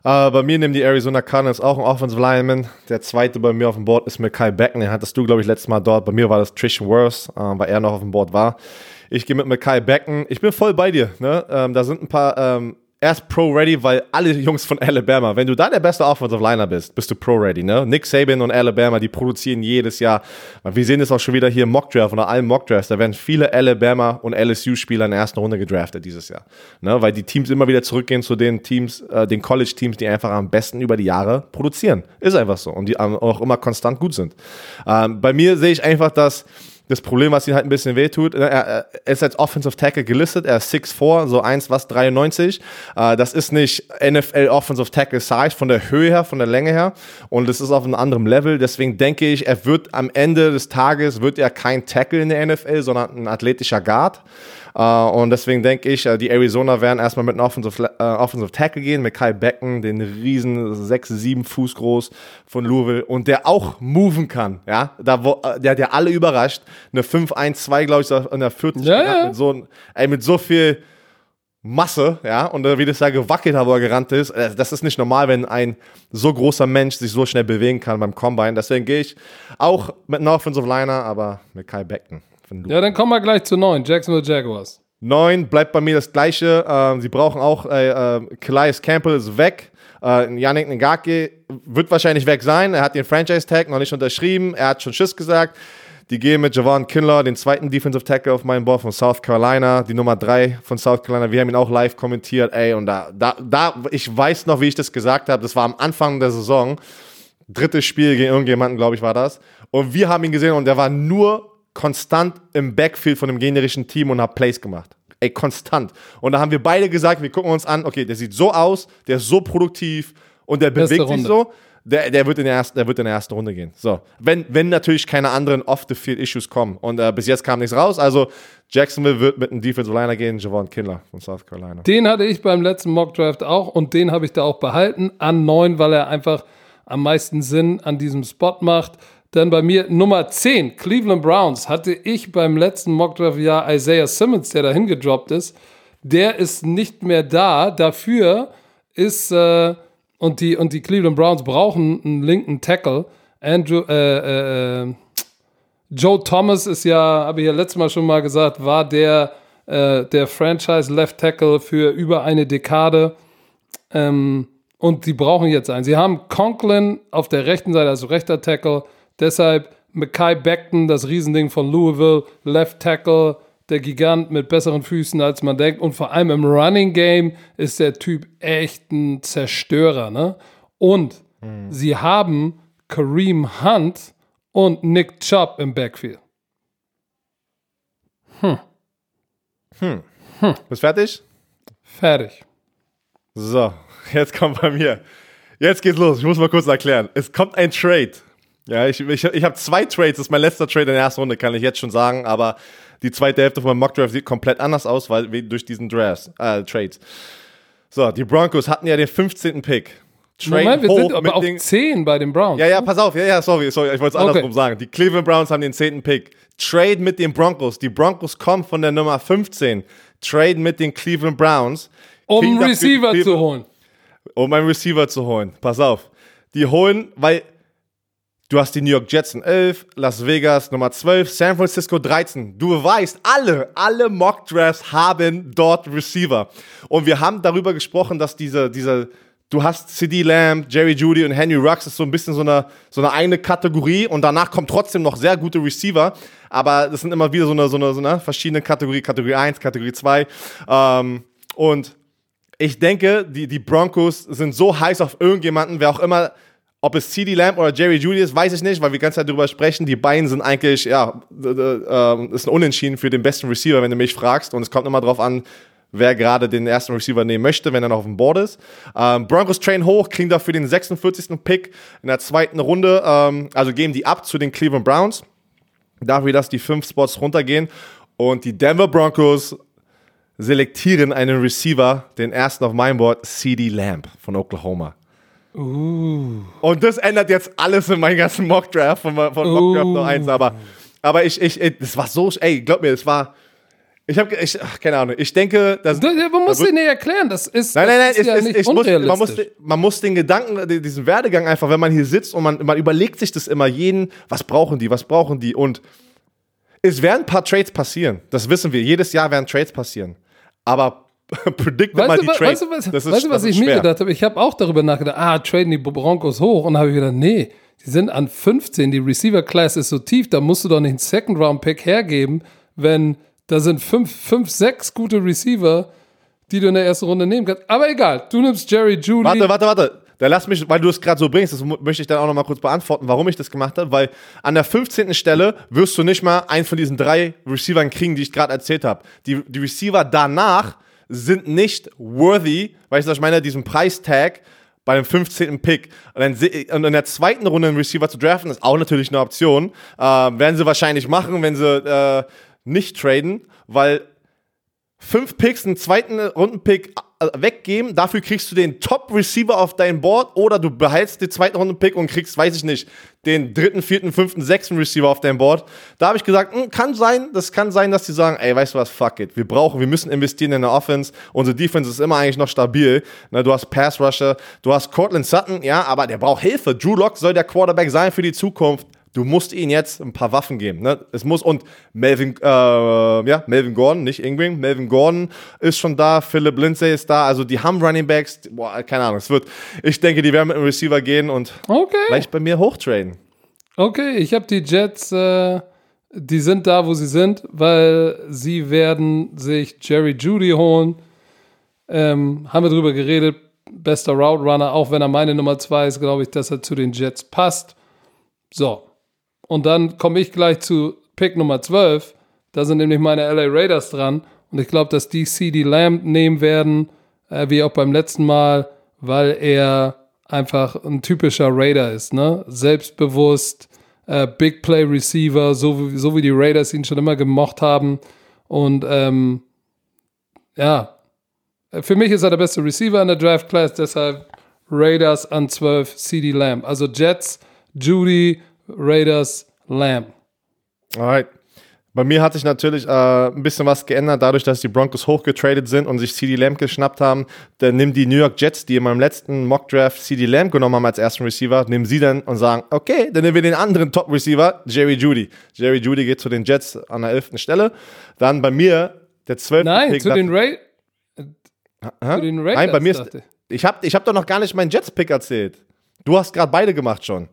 Uh, bei mir nehmen die Arizona Cardinals auch einen Offensive Lineman. Der zweite bei mir auf dem Board ist Kyle Becken. Den hattest du, glaube ich, letztes Mal dort. Bei mir war das Trishan Worth, uh, weil er noch auf dem Board war. Ich gehe mit Kyle Becken. Ich bin voll bei dir. Ne? Ähm, da sind ein paar ähm, er ist pro-ready, weil alle Jungs von Alabama, wenn du da der beste Offensive Liner bist, bist du pro-ready. Ne? Nick Saban und Alabama, die produzieren jedes Jahr. Wir sehen es auch schon wieder hier im Mockdraft oder allen Mockdrafts. Da werden viele Alabama und LSU-Spieler in der ersten Runde gedraftet dieses Jahr. Ne? Weil die Teams immer wieder zurückgehen zu den Teams, äh, den College-Teams, die einfach am besten über die Jahre produzieren. Ist einfach so. Und die auch immer konstant gut sind. Ähm, bei mir sehe ich einfach, dass das Problem, was ihn halt ein bisschen wehtut, ne, er, er ist als Offensive Tackle gelistet, er ist 6'4, so 1, was, 93. Äh, das ist nicht NFL Offensive Tackle Size von der Höhe her, von der Länge her. Und das ist auf einem anderen Level. Deswegen denke ich, er wird am Ende des Tages, wird er kein Tackle in der NFL, sondern ein athletischer Guard. Uh, und deswegen denke ich, uh, die Arizona werden erstmal mit einem Offensive, uh, Offensive Tackle gehen, mit Kyle Becken, den riesen 6, 7 Fuß groß von Louisville und der auch moven kann, ja, da, wo, der hat ja alle überrascht, eine 5-1-2, glaube ich, in der 40 ja, ja. Mit, so, ey, mit so viel Masse, ja, und wie das da gewackelt hat, wo er gerannt ist, äh, das ist nicht normal, wenn ein so großer Mensch sich so schnell bewegen kann beim Combine, deswegen gehe ich auch mit einem Offensive Liner, aber mit Kyle Becken. Ja, dann kommen wir gleich zu neun. Jacksonville Jaguars. Neun bleibt bei mir das gleiche. Ähm, sie brauchen auch, äh, äh, Calais Campbell ist weg. Äh, Yannick Ngake wird wahrscheinlich weg sein. Er hat den Franchise-Tag noch nicht unterschrieben. Er hat schon Schiss gesagt. Die gehen mit Javon Kindler, den zweiten Defensive Tackle auf meinem Board von South Carolina, die Nummer drei von South Carolina. Wir haben ihn auch live kommentiert. Ey, und da, da, da, ich weiß noch, wie ich das gesagt habe. Das war am Anfang der Saison. Drittes Spiel gegen irgendjemanden, glaube ich, war das. Und wir haben ihn gesehen und der war nur konstant im Backfield von dem generischen Team und habe Plays gemacht. Ey, konstant. Und da haben wir beide gesagt, wir gucken uns an, okay, der sieht so aus, der ist so produktiv und der bewegt Runde. sich so. Der, der, wird in der, ersten, der wird in der ersten Runde gehen. So. Wenn, wenn natürlich keine anderen Off-the-Field-Issues kommen. Und äh, bis jetzt kam nichts raus. Also Jacksonville wird mit einem Defensive Liner gehen, Javon Kindler von South Carolina. Den hatte ich beim letzten Mock Draft auch und den habe ich da auch behalten an neun, weil er einfach am meisten Sinn an diesem Spot macht. Dann bei mir Nummer 10, Cleveland Browns, hatte ich beim letzten Mockdraft-Jahr Isaiah Simmons, der dahin gedroppt ist. Der ist nicht mehr da. Dafür ist, äh, und, die, und die Cleveland Browns brauchen einen linken Tackle. Andrew, äh, äh, äh Joe Thomas ist ja, habe ich ja letztes Mal schon mal gesagt, war der, äh, der Franchise Left Tackle für über eine Dekade. Ähm, und die brauchen jetzt einen. Sie haben Conklin auf der rechten Seite, also rechter Tackle, Deshalb Mackay Beckton, das Riesending von Louisville, Left Tackle, der Gigant mit besseren Füßen, als man denkt. Und vor allem im Running Game ist der Typ echt ein Zerstörer. Ne? Und mhm. sie haben Kareem Hunt und Nick Chubb im Backfield. Hm. Hm. hm. Bist fertig? Fertig. So, <laughs> jetzt kommt bei mir. Jetzt geht's los. Ich muss mal kurz erklären. Es kommt ein Trade ja, ich, ich, ich habe zwei Trades. Das ist mein letzter Trade in der ersten Runde, kann ich jetzt schon sagen. Aber die zweite Hälfte von meinem Mockdraft sieht komplett anders aus, weil durch diesen Drafts, äh, Trades. So, die Broncos hatten ja den 15. Pick. Trade Moment, wir sind aber auf 10 bei den Browns. Ja, ja, pass auf. Ja, ja, sorry, sorry. Ich wollte es andersrum okay. sagen. Die Cleveland Browns haben den 10. Pick. Trade mit den Broncos. Die Broncos kommen von der Nummer 15. Trade mit den Cleveland Browns. Um einen Receiver zu holen. Um einen Receiver zu holen. Pass auf. Die holen, weil Du hast die New York Jets in 11, Las Vegas Nummer 12, San Francisco 13. Du weißt, alle, alle Mock Drafts haben dort Receiver. Und wir haben darüber gesprochen, dass diese, diese, du hast CD Lamb, Jerry Judy und Henry Rux ist so ein bisschen so eine, so eine eigene Kategorie und danach kommt trotzdem noch sehr gute Receiver. Aber das sind immer wieder so eine, so eine, so eine verschiedene Kategorie, Kategorie 1, Kategorie 2. Ähm, und ich denke, die, die Broncos sind so heiß auf irgendjemanden, wer auch immer ob es CD Lamb oder Jerry Judy ist, weiß ich nicht, weil wir die ganze Zeit darüber sprechen. Die beiden sind eigentlich, ja, äh, ist ein Unentschieden für den besten Receiver, wenn du mich fragst. Und es kommt immer darauf an, wer gerade den ersten Receiver nehmen möchte, wenn er noch auf dem Board ist. Ähm, Broncos train hoch, kriegen dafür den 46. Pick in der zweiten Runde. Ähm, also geben die ab zu den Cleveland Browns. Dafür, dass die fünf Spots runtergehen. Und die Denver Broncos selektieren einen Receiver, den ersten auf meinem Board, CD Lamb von Oklahoma. Uh. Und das ändert jetzt alles in meinem ganzen Mockdraft von, von Mockdraft uh. 1. Aber, aber ich, ich, das war so, ey, glaub mir, es war, Ich habe, ich, ach, keine Ahnung. Ich denke, dass. Du, man muss dir nicht erklären, das ist, Nein, nein, nein, ist es, ja es, nicht ich muss, man, muss, man muss den Gedanken, diesen Werdegang einfach, wenn man hier sitzt und man, man überlegt sich das immer jeden, was brauchen die, was brauchen die und es werden ein paar Trades passieren. Das wissen wir. Jedes Jahr werden Trades passieren. Aber <laughs> predict mal Weißt die du, wa- Trades. weißt du, was, ist, weißt du, was ich mir gedacht habe? Ich habe auch darüber nachgedacht, ah, traden die Broncos hoch. Und habe ich gedacht, nee, die sind an 15, die Receiver-Class ist so tief, da musst du doch nicht einen Second-Round-Pick hergeben, wenn da sind fünf, fünf, sechs gute Receiver, die du in der ersten Runde nehmen kannst. Aber egal, du nimmst Jerry Judy. Warte, warte, warte. Da lass mich, weil du es gerade so bringst, das möchte ich dann auch noch mal kurz beantworten, warum ich das gemacht habe. Weil an der 15. Stelle wirst du nicht mal einen von diesen drei Receivern kriegen, die ich gerade erzählt habe. Die, die Receiver danach sind nicht worthy, weißt du, was ich meine, diesen Preistag bei dem 15. Pick. Und in der zweiten Runde einen Receiver zu draften, ist auch natürlich eine Option. Äh, werden sie wahrscheinlich machen, wenn sie äh, nicht traden, weil fünf Picks, einen zweiten Rundenpick äh, weggeben, dafür kriegst du den Top-Receiver auf dein Board oder du behältst den zweiten Rundenpick und kriegst, weiß ich nicht, den dritten, vierten, fünften, sechsten Receiver auf dein Board. Da habe ich gesagt, hm, kann sein, das kann sein, dass die sagen, ey, weißt du was, fuck it, wir brauchen, wir müssen investieren in der Offense, unsere Defense ist immer eigentlich noch stabil, ne, du hast Pass-Rusher, du hast Cortland Sutton, ja, aber der braucht Hilfe, Drew Lock soll der Quarterback sein für die Zukunft, Du musst ihnen jetzt ein paar Waffen geben. Ne? Es muss und Melvin, äh, ja, Melvin Gordon, nicht Ingram. Melvin Gordon ist schon da, Philip Lindsay ist da. Also die haben Running Backs. Boah, keine Ahnung. Es wird. Ich denke, die werden mit dem Receiver gehen und Okay. vielleicht bei mir hochtraden. Okay, ich habe die Jets, äh, die sind da, wo sie sind, weil sie werden sich Jerry Judy holen. Ähm, haben wir drüber geredet. Bester Route Runner, auch wenn er meine Nummer zwei ist, glaube ich, dass er zu den Jets passt. So. Und dann komme ich gleich zu Pick Nummer 12. Da sind nämlich meine LA Raiders dran. Und ich glaube, dass die CD Lamb nehmen werden, äh, wie auch beim letzten Mal, weil er einfach ein typischer Raider ist. Ne? Selbstbewusst, äh, Big Play Receiver, so, wie- so wie die Raiders ihn schon immer gemocht haben. Und ähm, ja, für mich ist er der beste Receiver in der Draft Class, deshalb Raiders an 12, CD Lamb. Also Jets, Judy, Raiders, Lamb. Alright. Bei mir hat sich natürlich äh, ein bisschen was geändert, dadurch, dass die Broncos hochgetradet sind und sich CD Lamb geschnappt haben. Dann nehmen die New York Jets, die in meinem letzten Mock-Draft CD Lamb genommen haben als ersten Receiver, nehmen sie dann und sagen, okay, dann nehmen wir den anderen Top-Receiver, Jerry Judy. Jerry Judy geht zu den Jets an der 11. Stelle. Dann bei mir der 12. Nein, Pick zu den, Ra Hä? zu den Raiders. Nein, bei mir ist, ich. ich habe ich hab doch noch gar nicht meinen Jets-Pick erzählt. Du hast gerade beide gemacht schon.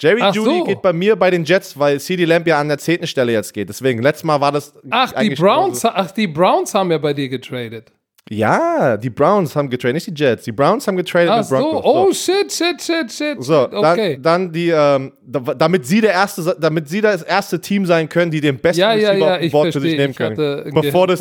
Jerry Ach Judy so. geht bei mir bei den Jets, weil CD Lamb ja an der 10. Stelle jetzt geht. Deswegen, letztes Mal war das. Ach, die Browns, ach, die Browns haben ja bei dir getradet. Ja, die Browns haben getradet, nicht die Jets. Die Browns haben getradet Ach mit so, Broncos. oh shit, shit, shit, shit. So, okay. dann, dann die, ähm, da- damit sie der erste, damit sie das erste Team sein können, die den besten Ja, ja, ja, ich Board für sich nehmen können. Bevor das,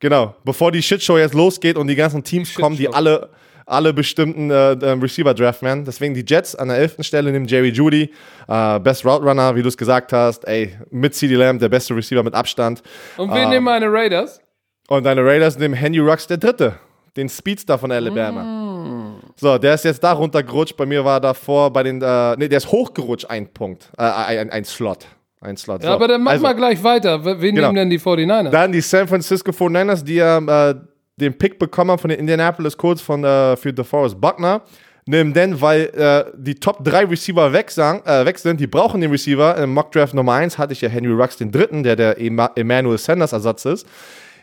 genau, bevor die Shitshow jetzt losgeht und die ganzen Teams Die kommen, die alle, alle bestimmten äh, äh, Receiver draften werden. Deswegen die Jets an der 11. Stelle nehmen Jerry Judy, äh, Best Route Runner, wie du es gesagt hast, ey, mit CD Lamb, der beste Receiver mit Abstand. Und Ah. wen nehmen meine Raiders? Und deine Raiders nehmen Henry Rux der Dritte, den Speedster von Alabama. Mm. So, der ist jetzt da runtergerutscht. Bei mir war davor bei den, äh, nee, der ist hochgerutscht, ein Punkt, äh, ein, ein Slot. Ein Slot. Ja, so. aber dann mach also, mal gleich weiter. Wen Genau. nehmen denn die 49ers? Dann die San Francisco 49ers, die ja äh, den Pick bekommen haben von den Indianapolis Colts von, äh, für DeForest Buckner. Nehmen den, weil äh, die Top 3 Receiver weg, sagen, äh, weg sind. Die brauchen den Receiver. Im Mockdraft Nummer 1 hatte ich ja Henry Rux den dritten, der der Ema Emmanuel Sanders Ersatz ist.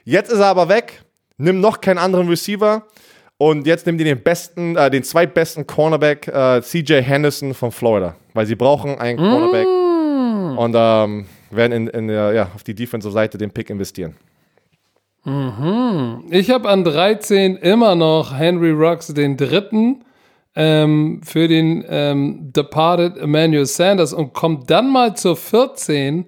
Jetzt ist er aber weg. Nimm noch keinen anderen Receiver. Und jetzt nimm die den besten, äh, den zweitbesten Cornerback, äh, CJ Henderson von Florida. Weil sie brauchen einen Cornerback. Und ähm, werden in, in, ja, auf die Defensive-Seite den Pick investieren. Ich habe an 13 immer noch Henry Rux den dritten ähm, für den ähm, Departed Emmanuel Sanders und kommt dann mal zur 14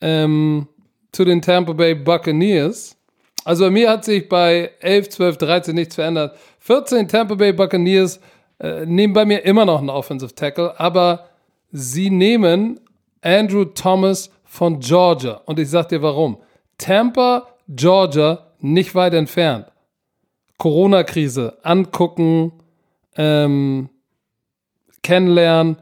ähm, zu den Tampa Bay Buccaneers. Also bei mir hat sich bei 11, 12, 13 nichts verändert. 14 Tampa Bay Buccaneers äh, nehmen bei mir immer noch einen Offensive Tackle, aber sie nehmen Andrew Thomas von Georgia. Und ich sag dir warum. Tampa, Georgia, nicht weit entfernt. Corona-Krise, angucken, ähm, kennenlernen.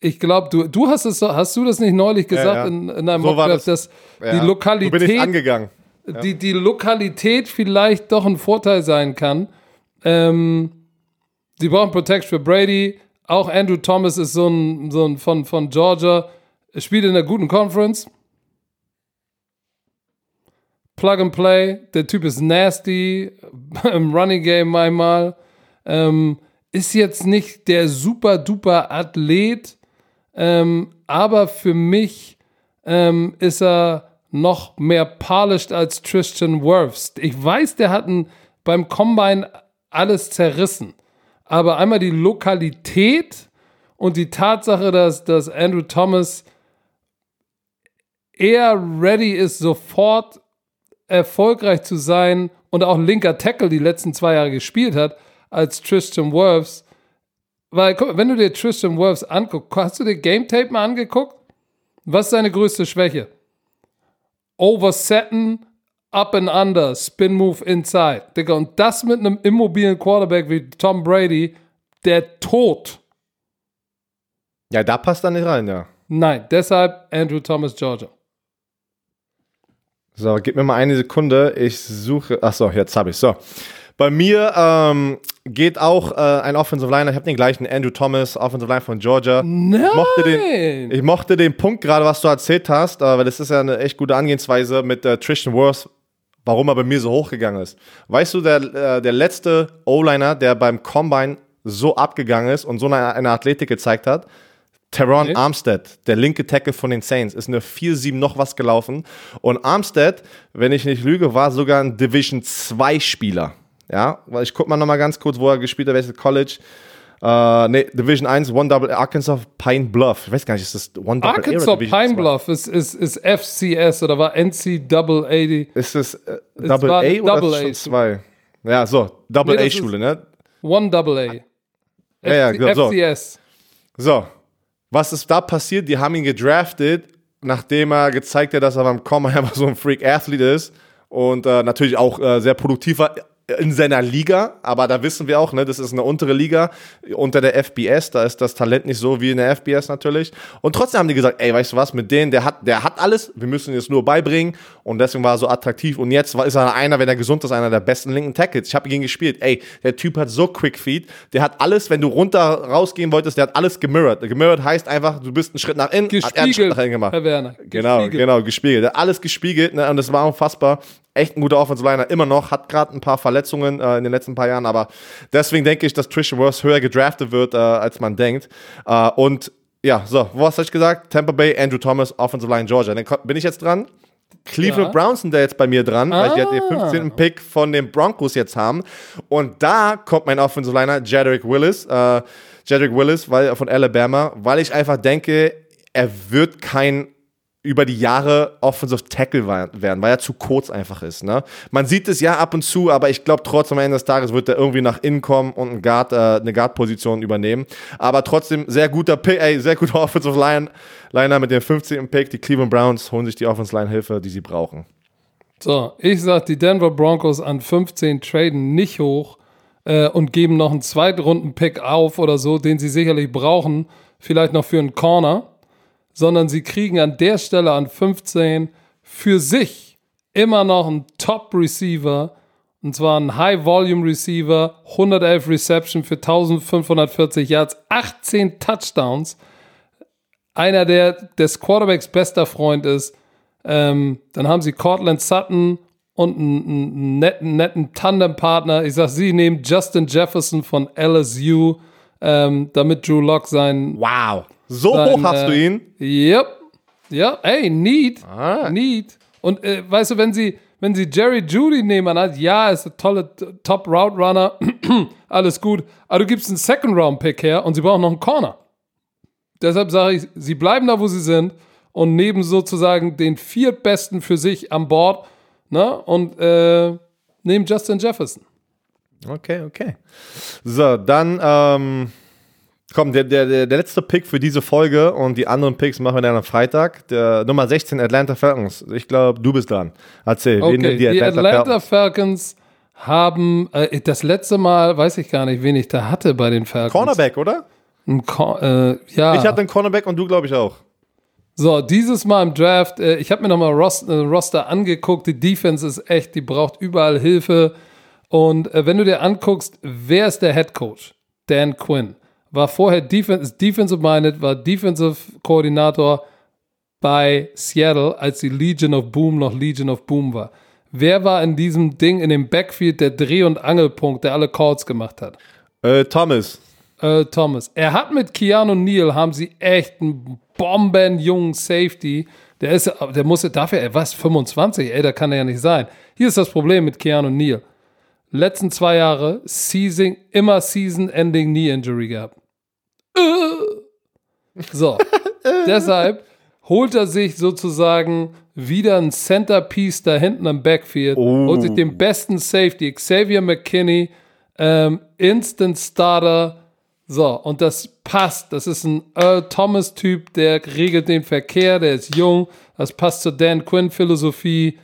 ich glaube, du, du hast es, hast du das nicht neulich gesagt ja. in, in einem So Mockdraft, das. dass Ja. die So bin ich Lokalität, angegangen. die, die Lokalität vielleicht doch ein Vorteil sein kann. Ähm, sie brauchen Protection für Brady. Auch Andrew Thomas ist so ein, so ein von, von Georgia, spielt in einer guten Conference. Plug and Play. Der Typ ist nasty <laughs> im Running Game einmal. Ähm, ist jetzt nicht der super duper Athlet, ähm, aber für mich ähm, ist er noch mehr polished als Tristan Wirfs. Ich weiß, der hat ein, beim Combine alles zerrissen. Aber einmal die Lokalität und die Tatsache, dass, dass Andrew Thomas eher ready ist, sofort erfolgreich zu sein und auch linker Tackle die letzten zwei Jahre gespielt hat, als Tristan Wirfs. Weil, guck, wenn du dir Tristan Wirfs anguckst, hast du dir Game Tape mal angeguckt? Was ist seine größte Schwäche? Oversetten, up and under, spin move inside. Digga, und das mit einem immobilen Quarterback wie Tom Brady, der Tod. Ja, da passt er nicht rein, ja. Nein, deshalb Andrew Thomas, Georgia. So, gib mir mal eine Sekunde. Ich suche. Achso, jetzt habe ich So. Bei mir ähm, geht auch äh, ein Offensive Liner. Ich habe den gleichen Andrew Thomas, Offensive Line von Georgia. Nein! mochte den, ich mochte den Punkt gerade, was du erzählt hast, äh, weil das ist ja eine echt gute Angehensweise mit äh, Tristan Wirfs, warum er bei mir so hochgegangen ist. Weißt du, der, äh, der letzte O-Liner, der beim Combine so abgegangen ist und so eine, eine Athletik gezeigt hat, Teron Nee. Armstead, der linke Tackle von den Saints, ist eine 4-7 noch was gelaufen. Und Armstead, wenn ich nicht lüge, war sogar ein Division 2 Spieler. Ja, weil ich guck mal nochmal ganz kurz, wo er gespielt hat, welches College. Äh, nee, Division 1, One Double, Arkansas Pine Bluff. Ich weiß gar nicht, ist das One Double A Arkansas Division Pine 2? Bluff ist, ist, ist FCS oder war NCAA. Ist es äh, Double A oder Double A. zwei? Ja, so, Double Nee, das ist- A-Schule, ne? One Double A. Ja, ja, genau, so. FCS. So, was ist da passiert? Die haben ihn gedraftet, nachdem er gezeigt hat, dass er beim Kommen <laughs> einfach so ein Freak-Athlete ist und äh, natürlich auch äh, sehr produktiv war in seiner Liga, aber da wissen wir auch, ne, das ist eine untere Liga unter der FBS, da ist das Talent nicht so wie in der FBS natürlich. Und trotzdem haben die gesagt, ey, weißt du was, mit denen, der hat, der hat alles, wir müssen ihn jetzt nur beibringen und deswegen war er so attraktiv und jetzt ist er einer, wenn er gesund ist, einer der besten linken Tackles. Ich habe gegen ihn gespielt, ey, der Typ hat so Quick Feet, der hat alles, wenn du runter rausgehen wolltest, der hat alles gemirrored. Gemirrored heißt einfach, du bist einen Schritt nach innen, hat er einen Schritt Gespiegelt, nach innen gemacht. Herr Werner. Genau, Gespiegelt. genau, gespiegelt. Der hat alles gespiegelt ne, und das war unfassbar. Echt ein guter Offensive Liner, immer noch, hat gerade ein paar Verletzungen äh, in den letzten paar Jahren, aber deswegen denke ich, dass Trisha Worth höher gedraftet wird, äh, als man denkt. Äh, und ja, so, was habe ich gesagt? Tampa Bay, Andrew Thomas, Offensive Line Georgia. Dann bin ich jetzt dran. Cleveland Ja. Browns sind da jetzt bei mir dran, weil die halt den Ah. 15. Pick von den Broncos jetzt haben. Und da kommt mein Offensive Liner, Jedrick Willis, äh, Jedrick Willis weil, von Alabama, weil ich einfach denke, er wird kein über die Jahre Offensive Tackle werden, weil er zu kurz einfach ist. Ne? Man sieht es ja ab und zu, aber ich glaube trotzdem am Ende des Tages wird er irgendwie nach innen kommen und einen Guard, äh, eine Guard-Position übernehmen. Aber trotzdem sehr guter Pick, ey, sehr guter <laughs> Offensive Line, Liner mit dem 15. Pick. Die Cleveland Browns holen sich die Offensive Line Hilfe, die sie brauchen. So, ich sag, die Denver Broncos an 15 traden nicht hoch äh, und geben noch einen Zweitrunden-Pick auf oder so, den sie sicherlich brauchen, vielleicht noch für einen Corner, sondern sie kriegen an der Stelle an 15 für sich immer noch einen Top-Receiver, und zwar einen High-Volume-Receiver, 111 Reception für 1540 Yards, 18 Touchdowns, einer, der des Quarterbacks bester Freund ist, ähm, dann haben sie Cortland Sutton und einen, einen netten, netten Tandempartner. Ich sag, sie nehmen Justin Jefferson von LSU, ähm, damit Drew Lock sein. Wow. So sein, hoch hast äh, du ihn. Yep. Ja, ey, neat. Ah. Neat. Und äh, weißt du, wenn sie, wenn sie Jerry Judy nehmen, hat, ja, ist ein toller t- Top Route Runner, <clears throat> alles gut. Aber du gibst einen Second Round Pick her und sie brauchen noch einen Corner. Deshalb sage ich, sie bleiben da, wo sie sind und nehmen sozusagen den viertbesten für sich an Bord ne? und äh, nehmen Justin Jefferson. Okay, okay. So, dann, ähm, komm, der, der, der letzte Pick für diese Folge und die anderen Picks machen wir dann am Freitag. Der Nummer 16, Atlanta Falcons. Ich glaube, du bist dran. Erzähl, wen Okay, nehmen die Atlanta, Falcons? Falcons haben äh, das letzte Mal, weiß ich gar nicht, wen ich da hatte bei den Falcons. Cornerback, oder? Cor äh, ja. Ich hatte einen Cornerback und du, glaube ich, auch. So, dieses Mal im Draft, äh, ich habe mir nochmal Roster, äh, Roster angeguckt. Die Defense ist echt, die braucht überall Hilfe. Und äh, wenn du dir anguckst, wer ist der Head Coach? Dan Quinn. War vorher Defense, Defensive Minded, war Defensive Koordinator bei Seattle, als die Legion of Boom noch Legion of Boom war. Wer war in diesem Ding in dem Backfield der Dreh- und Angelpunkt, der alle Calls gemacht hat? Äh, Thomas. Äh, Thomas. Er hat mit Keanu Neal, haben sie echt einen bombenjungen Safety. Der ist, der muss, dafür, er was, 25? Ey, da kann er ja nicht sein. Hier ist das Problem mit Keanu Neal. Letzten zwei Jahre, Season, immer Season-Ending Knee Injury gehabt. So, <laughs> deshalb holt er sich sozusagen wieder ein Centerpiece da hinten am Backfield, Oh. holt sich den besten Safety, Xavier McKinney, ähm, Instant Starter. So, und das passt. Das ist ein Earl Thomas-Typ, der regelt den Verkehr, der ist jung. Das passt zur Dan Quinn-Philosophie.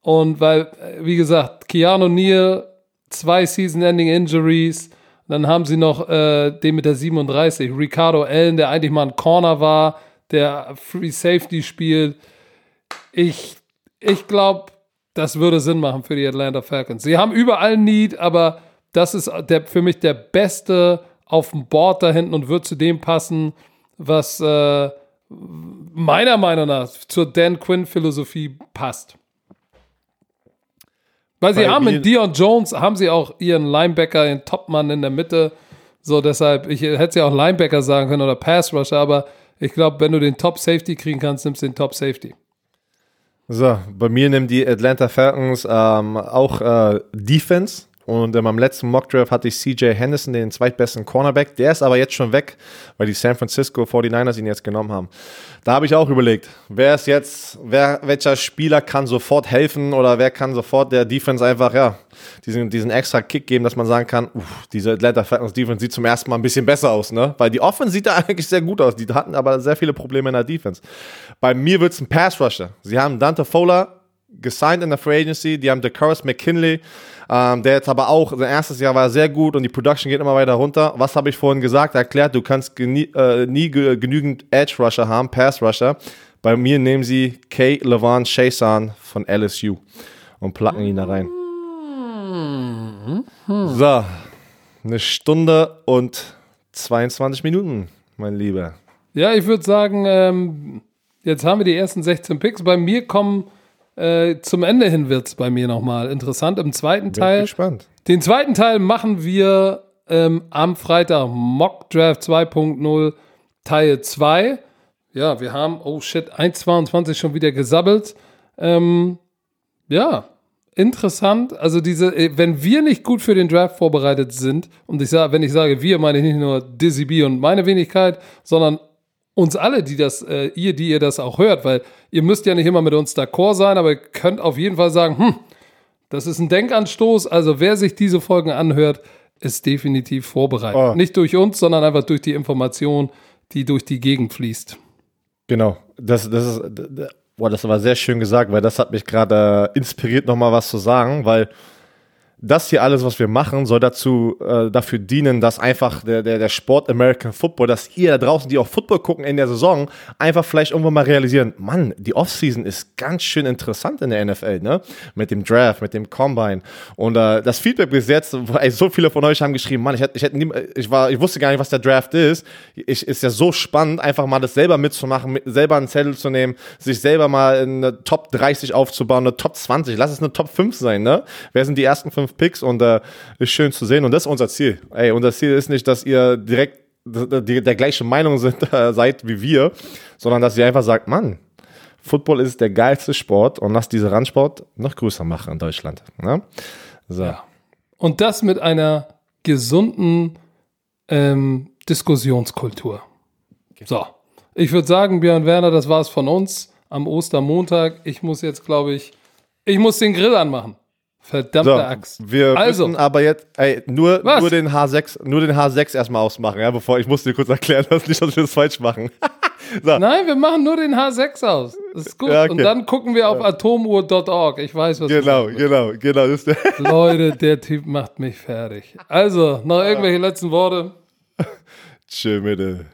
Und weil, äh, wie gesagt, Keanu Neal, zwei Season-Ending-Injuries. Dann haben sie noch äh, den mit der 37, Ricardo Allen, der eigentlich mal ein Corner war, der Free Safety spielt. Ich, ich glaube, das würde Sinn machen für die Atlanta Falcons. Sie haben überall Need, aber das ist der, für mich der beste auf dem Board da hinten und wird zu dem passen, was äh, meiner Meinung nach zur Dan Quinn-Philosophie passt. Weil sie Bei haben mit Dion Jones, haben sie auch ihren Linebacker, den Topmann in der Mitte. So, deshalb, ich hätte ja auch Linebacker sagen können oder Pass Rusher, aber ich glaube, wenn du den Top Safety kriegen kannst, nimmst du den Top Safety. So, bei mir nehmen die Atlanta Falcons ähm, auch äh, Defense. Und in meinem letzten Mockdraft hatte ich CJ Henderson, den zweitbesten Cornerback. Der ist aber jetzt schon weg, weil die San Francisco 49ers ihn jetzt genommen haben. Da habe ich auch überlegt, wer ist jetzt, wer, welcher Spieler kann sofort helfen oder wer kann sofort der Defense einfach, ja, diesen, diesen extra Kick geben, dass man sagen kann, uff, diese Atlanta Falcons Defense sieht zum ersten Mal ein bisschen besser aus, ne? Weil die Offense sieht da <laughs> eigentlich sehr gut aus. Die hatten aber sehr viele Probleme in der Defense. Bei mir wird es ein Pass Rusher. Sie haben Dante Fowler gesigned in der Free Agency. Die haben DeCarus McKinley, ähm, der jetzt aber auch, sein erstes Jahr war sehr gut und die Production geht immer weiter runter. Was habe ich vorhin gesagt? Erklärt, du kannst genie, äh, nie ge genügend Edge Rusher haben, Pass Rusher. Bei mir nehmen sie K. Levon Chason von LSU und placken ihn da rein. So, eine Stunde und 22 Minuten, mein Lieber. Ja, ich würde sagen, ähm, jetzt haben wir die ersten 16 Picks. Bei mir kommen äh, zum Ende hin wird es bei mir nochmal interessant. Im zweiten Bin Teil, gespannt. den zweiten Teil machen wir ähm, am Freitag Mock Draft 2.0 Teil 2. Ja, wir haben, oh shit, 1,22 schon wieder gesabbelt. Ähm, ja, interessant. Also diese, äh, wenn wir nicht gut für den Draft vorbereitet sind, und ich sage, wenn ich sage wir, meine ich nicht nur Dizzy B und meine Wenigkeit, sondern uns alle, die das, äh, ihr, die ihr das auch hört, weil ihr müsst ja nicht immer mit uns d'accord sein, aber ihr könnt auf jeden Fall sagen, hm, das ist ein Denkanstoß. Also wer sich diese Folgen anhört, ist definitiv vorbereitet. Oh. Nicht durch uns, sondern einfach durch die Information, die durch die Gegend fließt. Genau, das, das ist, boah, das war sehr schön gesagt, weil das hat mich gerade äh, inspiriert, nochmal was zu sagen, weil das hier alles, was wir machen, soll dazu äh, dafür dienen, dass einfach der, der, der Sport American Football, dass ihr da draußen, die auch Football gucken in der Saison, einfach vielleicht irgendwann mal realisieren, Mann, die Offseason ist ganz schön interessant in der NFL, ne? Mit dem Draft, mit dem Combine. Und äh, das Feedback bis jetzt, ey, so viele von euch haben geschrieben, Mann, ich hätte, ich hätte nie, ich war, ich wusste gar nicht, was der Draft ist. Ich, ist ja so spannend, einfach mal das selber mitzumachen, mit, selber einen Zettel zu nehmen, sich selber mal eine Top 30 aufzubauen, eine Top 20, lass es eine Top 5 sein, ne? Wer sind die ersten fünf Picks und äh, ist schön zu sehen und das ist unser Ziel. Ey, unser Ziel ist nicht, dass ihr direkt der gleichen Meinung sind, <laughs> äh, seid wie wir, sondern dass ihr einfach sagt, Mann, Football ist der geilste Sport und lasst diese Randsport noch größer machen in Deutschland. Ne? So. Ja. Und das mit einer gesunden ähm, Diskussionskultur. So, ich würde sagen, Björn Werner, das war's von uns am Ostermontag. Ich muss jetzt, glaube ich, ich muss den Grill anmachen. Verdammte So, Axt. wir Also. müssen aber jetzt ey, nur, Was? nur den H6, nur den H6 erstmal ausmachen, ja, bevor ich muss dir kurz erklären, <laughs> dass nicht, dass wir das falsch machen. <laughs> so, Nein, wir machen nur den H6 aus. Das ist gut. Ja, okay. Und dann gucken wir auf atomuhr.org. Ich weiß, was genau, genau, genau. Ist der <laughs> Leute, der Typ macht mich fertig. Also, noch irgendwelche letzten Worte? Tschö, bitte.